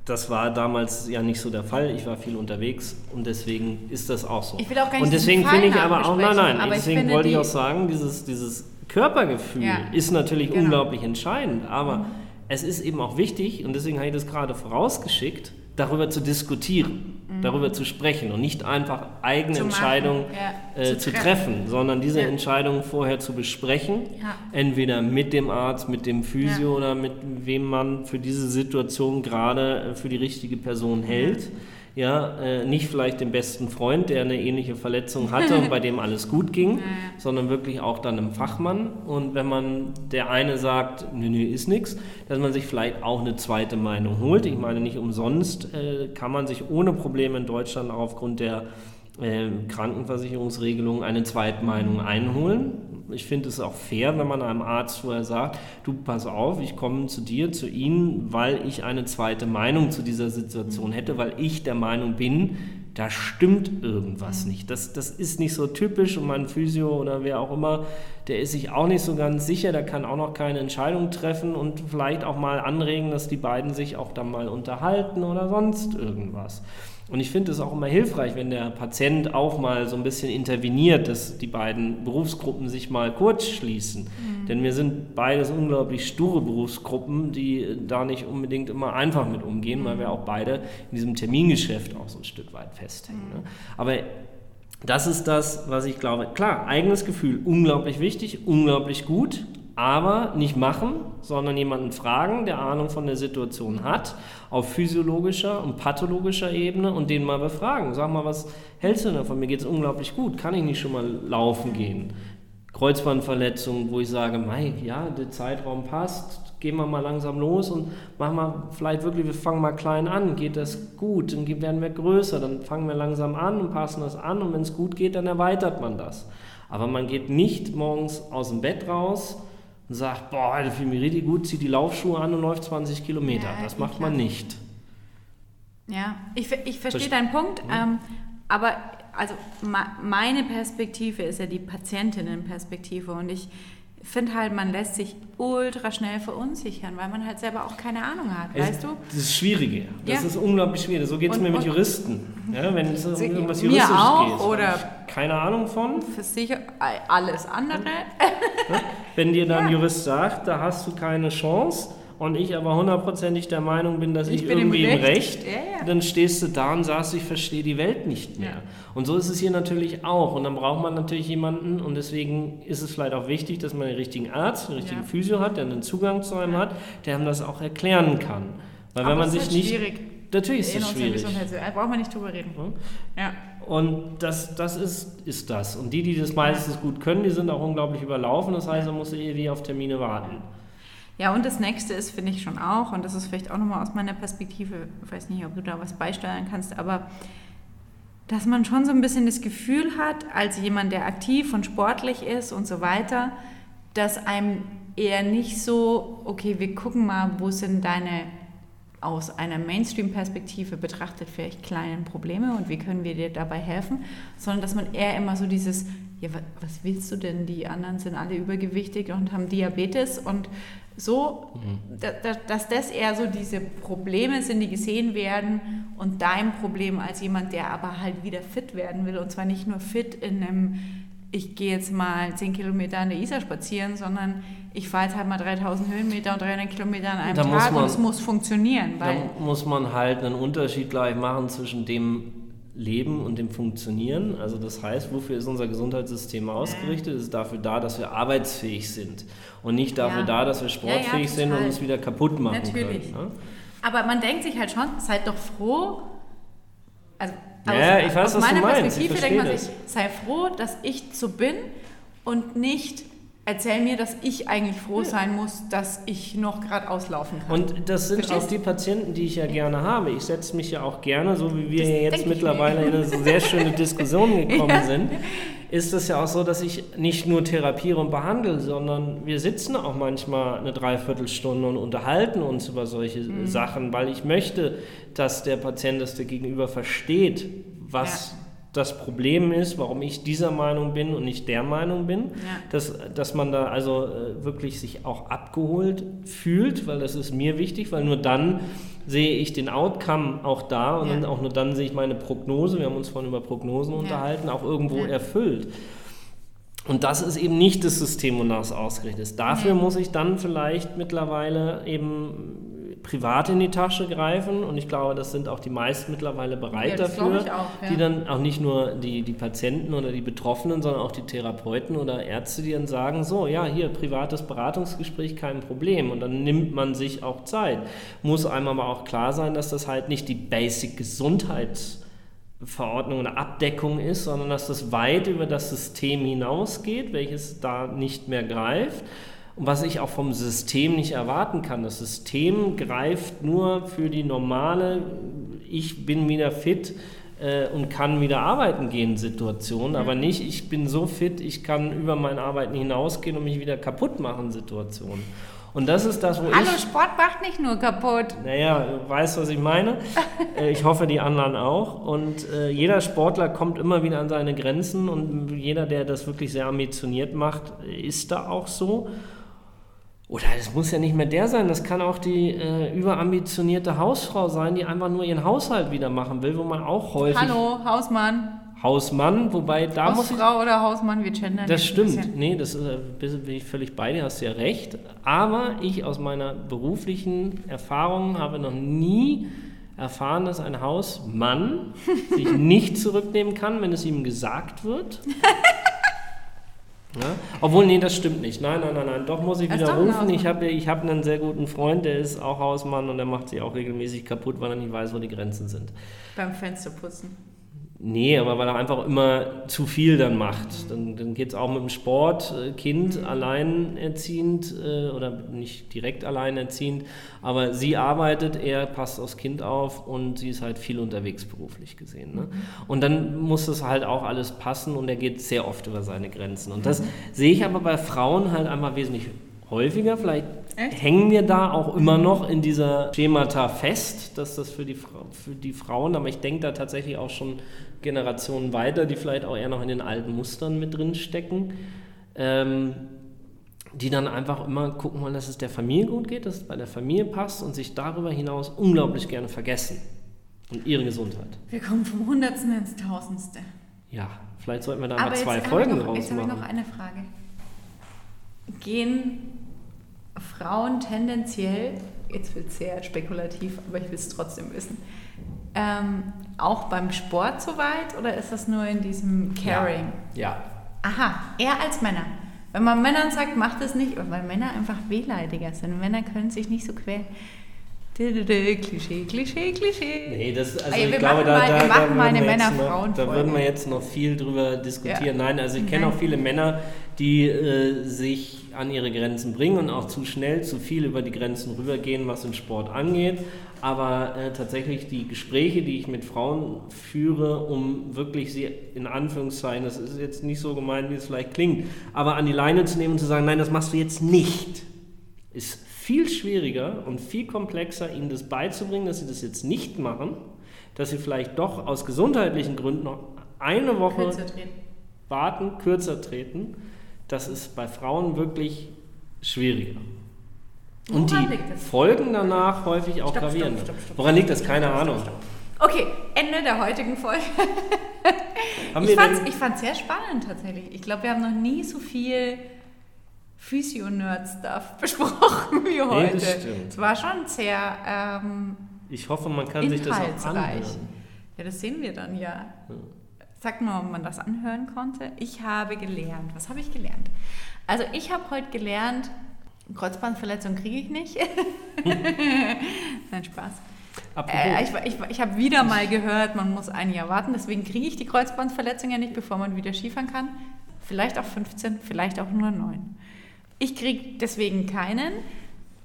das war damals ja nicht so der Fall. Ich war viel unterwegs und deswegen ist das auch so. Ich will auch gar nicht Und deswegen finde ich aber auch, nein, nein, deswegen wollte ich auch sagen, dieses, dieses Körpergefühl ja, ist natürlich genau. unglaublich entscheidend, aber mhm. es ist eben auch wichtig, und deswegen habe ich das gerade vorausgeschickt, darüber zu diskutieren. Darüber zu sprechen und nicht einfach eigene zu Entscheidungen ja. äh, zu, treffen. treffen. sondern diese ja. Entscheidungen vorher zu besprechen, ja. entweder mit dem Arzt, mit dem Physio oder mit wem man für diese Situation gerade äh, für die richtige Person hält ja, äh, nicht vielleicht den besten Freund, der eine ähnliche Verletzung hatte und bei dem alles gut ging, sondern wirklich auch dann einem Fachmann. Und wenn man der eine sagt, nö, nö, ist nichts, dass man sich vielleicht auch eine zweite Meinung holt. Ich meine, nicht umsonst äh, kann man sich ohne Probleme in Deutschland auch aufgrund der äh, Krankenversicherungsregelung eine Zweitmeinung einholen. Ich finde es auch fair, wenn man einem Arzt vorher sagt, du pass auf, ich komme zu dir, zu Ihnen, weil ich eine zweite Meinung zu dieser Situation hätte, weil ich der Meinung bin, da stimmt irgendwas nicht. Das, das ist nicht so typisch und mein Physio oder wer auch immer, der ist sich auch nicht so ganz sicher, der kann auch noch keine Entscheidung treffen und vielleicht auch mal anregen, dass die beiden sich auch dann mal unterhalten oder sonst irgendwas. Und ich finde es auch immer hilfreich, wenn der Patient auch mal so ein bisschen interveniert, dass die beiden Berufsgruppen sich mal kurz schließen. Mhm. Denn wir sind beides unglaublich sture Berufsgruppen, die da nicht unbedingt immer einfach mit umgehen, mhm. weil wir auch beide in diesem Termingeschäft auch so ein Stück weit festhängen. Mhm. Ne? Aber das ist das, was ich glaube. Klar, eigenes Gefühl, unglaublich wichtig, unglaublich gut, aber nicht machen, sondern jemanden fragen, der Ahnung von der Situation hat, auf physiologischer und pathologischer Ebene und den mal befragen. Sag mal, was hältst du davon? Mir geht es unglaublich gut. Kann ich nicht schon mal laufen gehen? Kreuzbandverletzung, wo ich sage, mei, ja, der Zeitraum passt, gehen wir mal langsam los und machen wir vielleicht wirklich, wir fangen mal klein an, geht das gut, dann werden wir größer, dann fangen wir langsam an und passen das an und wenn es gut geht, dann erweitert man das. Aber man geht nicht morgens aus dem Bett raus, und sagt, boah, heute fühle ich mich richtig gut, zieht die Laufschuhe an und läuft 20 Kilometer. Ja, das macht klar. man nicht. Ja, ich, ich verstehe deinen Punkt, ähm, aber also meine Perspektive ist ja die Patientinnenperspektive und ich finde halt, man lässt sich ultra schnell verunsichern, weil man halt selber auch keine Ahnung hat, es, weißt du? Das ist Schwierige. Das ja. ist unglaublich schwierig. So geht es mir mit Juristen. Ja, wenn es um irgendwas Juristisches mir auch, geht. Oder keine Ahnung von. Für sicher alles andere. Wenn dir dann ja. Jurist sagt, da hast du keine Chance, und ich aber hundertprozentig der Meinung bin, dass ich, ich bin irgendwie im Recht, im Recht ja, ja. dann stehst du da und sagst, ich verstehe die Welt nicht mehr. Ja. Und so ist es hier natürlich auch. Und dann braucht man natürlich jemanden und deswegen ist es vielleicht auch wichtig, dass man den richtigen Arzt, den richtigen Physio hat, der einen Zugang zu einem hat, der einem das auch erklären kann. Weil aber wenn man sich halt nicht... Schwierig. Natürlich ist es schwierig. Da braucht man nicht drüber reden. Ja. Und das, das ist, ist das. Und die, die das meistens gut können, die sind auch unglaublich überlaufen. Das heißt, man muss irgendwie auf Termine warten. Ja, und das nächste ist, finde ich schon auch, und das ist vielleicht auch nochmal aus meiner Perspektive, ich weiß nicht, ob du da was beisteuern kannst, aber dass man schon so ein bisschen das Gefühl hat, als jemand, der aktiv und sportlich ist und so weiter, dass einem eher nicht so, okay, wir gucken mal, wo sind deine aus einer Mainstream-Perspektive betrachtet vielleicht kleinen Probleme und wie können wir dir dabei helfen, sondern dass man eher immer so dieses, ja, was willst du denn? Die anderen sind alle übergewichtig und haben Diabetes und so, mhm. dass das eher so diese Probleme sind, die gesehen werden und dein Problem als jemand, der aber halt wieder fit werden will und zwar nicht nur fit in einem, ich gehe jetzt mal 10 Kilometer an der Isar spazieren, sondern ich fahre jetzt halt mal 3000 Höhenmeter und 300 Kilometer an einem da Tag man, und es muss funktionieren. Weil da muss man halt einen Unterschied gleich machen zwischen dem Leben und dem Funktionieren. Also das heißt, wofür ist unser Gesundheitssystem ausgerichtet? Es ist dafür da, dass wir arbeitsfähig sind und nicht dafür ja. da, dass wir sportfähig ja, ja, sind und uns wieder kaputt machen Natürlich. können. Ne? Aber man denkt sich halt schon, seid doch froh, also ja, aus, ich weiß, aus meiner Perspektive denkt man sich, sei froh, dass ich so bin und nicht erzähl mir, dass ich eigentlich froh sein muss, dass ich noch gerade auslaufen kann. Und das sind Verstehst? auch die Patienten, die ich ja gerne habe. Ich setze mich ja auch gerne, so wie wir das jetzt mittlerweile in eine sehr schöne Diskussion gekommen ja. sind, ist es ja auch so, dass ich nicht nur therapiere und behandle, sondern wir sitzen auch manchmal eine Dreiviertelstunde und unterhalten uns über solche mhm. Sachen, weil ich möchte, dass der Patient das der Gegenüber versteht, was ja das Problem ist, warum ich dieser Meinung bin und nicht der Meinung bin, ja. dass, dass man da also äh, wirklich sich auch abgeholt fühlt, weil das ist mir wichtig, weil nur dann sehe ich den Outcome auch da und ja. auch nur dann sehe ich meine Prognose, wir haben uns vorhin über Prognosen ja. unterhalten, auch irgendwo erfüllt. Und das ist eben nicht das System, wonach es ausgerichtet ist. Dafür muss ich dann vielleicht mittlerweile eben privat in die Tasche greifen und ich glaube, das sind auch die meisten mittlerweile bereit ja, dafür, auch, ja. die dann auch nicht nur die, die Patienten oder die Betroffenen, sondern auch die Therapeuten oder Ärzte, die dann sagen, so, ja, hier, privates Beratungsgespräch, kein Problem und dann nimmt man sich auch Zeit. Muss einem aber auch klar sein, dass das halt nicht die Basic Gesundheitsverordnung oder Abdeckung ist, sondern dass das weit über das System hinausgeht, welches da nicht mehr greift und was ich auch vom System nicht erwarten kann. Das System greift nur für die normale, ich bin wieder fit äh, und kann wieder arbeiten gehen Situation, mhm. aber nicht, ich bin so fit, ich kann über mein Arbeiten hinausgehen und mich wieder kaputt machen Situation. Und das ist das, wo Hallo, ich... Sport macht nicht nur kaputt. Naja, du weißt, was ich meine. Äh, ich hoffe, die anderen auch. Und äh, jeder Sportler kommt immer wieder an seine Grenzen und jeder, der das wirklich sehr ambitioniert macht, ist da auch so. Oder es muss ja nicht mehr der sein, das kann auch die äh, überambitionierte Hausfrau sein, die einfach nur ihren Haushalt wieder machen will, wo man auch häufig. Hallo, Hausmann. Hausmann, wobei da Hausfrau muss ich, Frau oder Hausmann, wir gendern. Das stimmt, nee, das äh, bin ich völlig bei dir, hast ja recht. Aber ich aus meiner beruflichen Erfahrung habe noch nie erfahren, dass ein Hausmann sich nicht zurücknehmen kann, wenn es ihm gesagt wird. Ja? Obwohl, nee, das stimmt nicht. Nein, nein, nein, nein. Doch muss ich wieder rufen. Ich habe ich hab einen sehr guten Freund, der ist auch Hausmann und der macht sich auch regelmäßig kaputt, weil er nicht weiß, wo die Grenzen sind. Beim Fensterputzen. Nee, aber weil er einfach immer zu viel dann macht. Dann, dann geht es auch mit dem Sport, äh, Kind mhm. alleinerziehend äh, oder nicht direkt alleinerziehend, aber sie arbeitet, er passt aufs Kind auf und sie ist halt viel unterwegs beruflich gesehen. Ne? Und dann muss das halt auch alles passen und er geht sehr oft über seine Grenzen. Und das mhm. sehe ich aber bei Frauen halt einfach wesentlich häufiger. Vielleicht Echt? hängen wir da auch immer noch in dieser Schemata fest, dass das für die, für die Frauen, aber ich denke da tatsächlich auch schon Generationen weiter, die vielleicht auch eher noch in den alten Mustern mit drin stecken, ähm, die dann einfach immer gucken wollen, dass es der Familie gut geht, dass es bei der Familie passt und sich darüber hinaus unglaublich gerne vergessen und ihre Gesundheit. Wir kommen vom Hundertsten ins Tausendste. Ja, vielleicht sollten wir da Aber mal zwei Folgen noch, Jetzt habe ich noch eine Frage. Gehen Frauen tendenziell, jetzt wird es sehr spekulativ, aber ich will es trotzdem wissen, ähm, auch beim Sport so weit oder ist das nur in diesem Caring? Ja. ja. Aha, eher als Männer. Wenn man Männern sagt, macht es nicht, weil Männer einfach wehleidiger sind. Männer können sich nicht so quälen. Klischee, Klischee, Klischee. Nee, das, also ich glaube, da, mal, da, wir machen da, mal eine Männer noch, da würden wir jetzt noch viel drüber diskutieren. Ja. Nein, also ich kenne auch viele Männer, die äh, sich an ihre Grenzen bringen und auch zu schnell, zu viel über die Grenzen rübergehen, was den Sport angeht. Aber äh, tatsächlich die Gespräche, die ich mit Frauen führe, um wirklich sie in Anführungszeichen, das ist jetzt nicht so gemeint, wie es vielleicht klingt, aber an die Leine zu nehmen und zu sagen, nein, das machst du jetzt nicht, ist viel schwieriger und viel komplexer, ihnen das beizubringen, dass sie das jetzt nicht machen, dass sie vielleicht doch aus gesundheitlichen Gründen noch eine Woche kürzer warten, kürzer treten. Das ist bei Frauen wirklich schwieriger. Und Woran die Folgen danach häufig auch gravierend. Woran liegt das? Keine Ahnung. Okay, Ende der heutigen Folge. ich fand es sehr spannend tatsächlich. Ich glaube, wir haben noch nie so viel Physio-Nerd-Stuff besprochen wie heute. Nee, es war schon sehr. Ähm, ich hoffe, man kann sich das auch anhören. Ja, das sehen wir dann ja. Sag mal, ob man das anhören konnte. Ich habe gelernt. Was habe ich gelernt? Also, ich habe heute gelernt, Kreuzbandverletzung kriege ich nicht. Nein, Spaß. Äh, ich ich, ich habe wieder mal gehört, man muss ein Jahr warten, deswegen kriege ich die Kreuzbandverletzung ja nicht, bevor man wieder Skifahren kann. Vielleicht auch 15, vielleicht auch nur 9. Ich kriege deswegen keinen.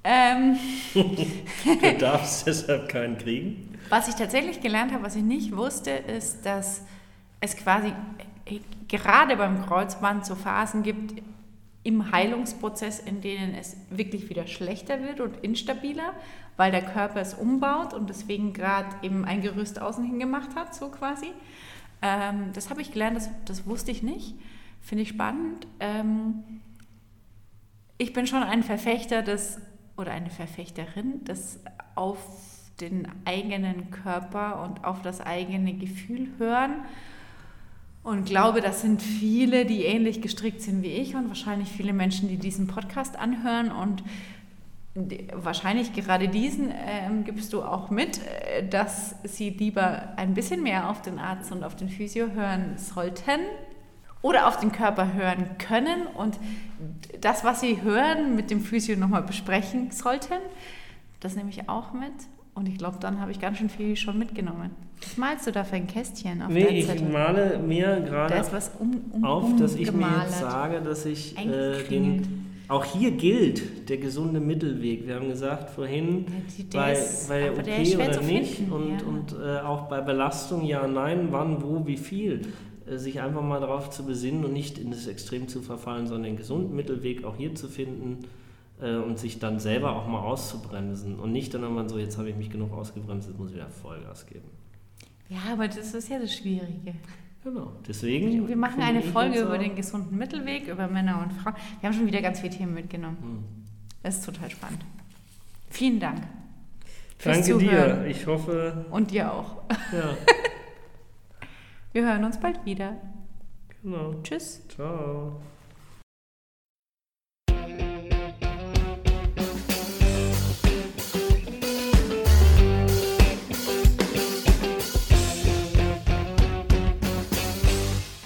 Ähm, du darfst deshalb keinen kriegen. Was ich tatsächlich gelernt habe, was ich nicht wusste, ist, dass es quasi gerade beim Kreuzband so Phasen gibt im Heilungsprozess, in denen es wirklich wieder schlechter wird und instabiler, weil der Körper es umbaut und deswegen gerade eben ein Gerüst außen hin gemacht hat, so quasi. Ähm, das habe ich gelernt, das, das wusste ich nicht. Finde ich spannend. Ähm, ich bin schon ein Verfechter des oder eine Verfechterin des den eigenen Körper und auf das eigene Gefühl hören. Und glaube, das sind viele, die ähnlich gestrickt sind wie ich und wahrscheinlich viele Menschen, die diesen Podcast anhören und wahrscheinlich gerade diesen ähm, gibst du auch mit, äh, dass sie lieber ein bisschen mehr auf den Arzt und auf den Physio hören sollten oder auf den Körper hören können und das, was sie hören, mit dem Physio nochmal besprechen sollten. Das nehme ich auch mit. Und ich glaube, dann habe ich ganz schön viel schon mitgenommen. Was malst du da für ein Kästchen auf nee, der Zettel? ich male mir gerade um, um, auf, dass ich mir jetzt sage, dass ich äh, den auch hier gilt der gesunde Mittelweg. Wir haben gesagt vorhin, ja, bei, bei okay oder nicht finden, und, ja. und äh, auch bei Belastung ja, nein, wann, wo, wie viel. Äh, sich einfach mal darauf zu besinnen und nicht in das Extrem zu verfallen, sondern den gesunden Mittelweg auch hier zu finden äh, und sich dann selber auch mal auszubremsen und nicht dann immer so, jetzt habe ich mich genug ausgebremst, jetzt muss ich wieder Vollgas geben. Ja, aber das ist ja das Schwierige. Genau, deswegen. Wir machen eine Folge über den gesunden Mittelweg, über Männer und Frauen. Wir haben schon wieder ganz viele Themen mitgenommen. Hm. Das ist total spannend. Vielen Dank. Danke Zuhören. dir. Ich hoffe. Und dir auch. Ja. Wir hören uns bald wieder. Genau. Tschüss. Ciao.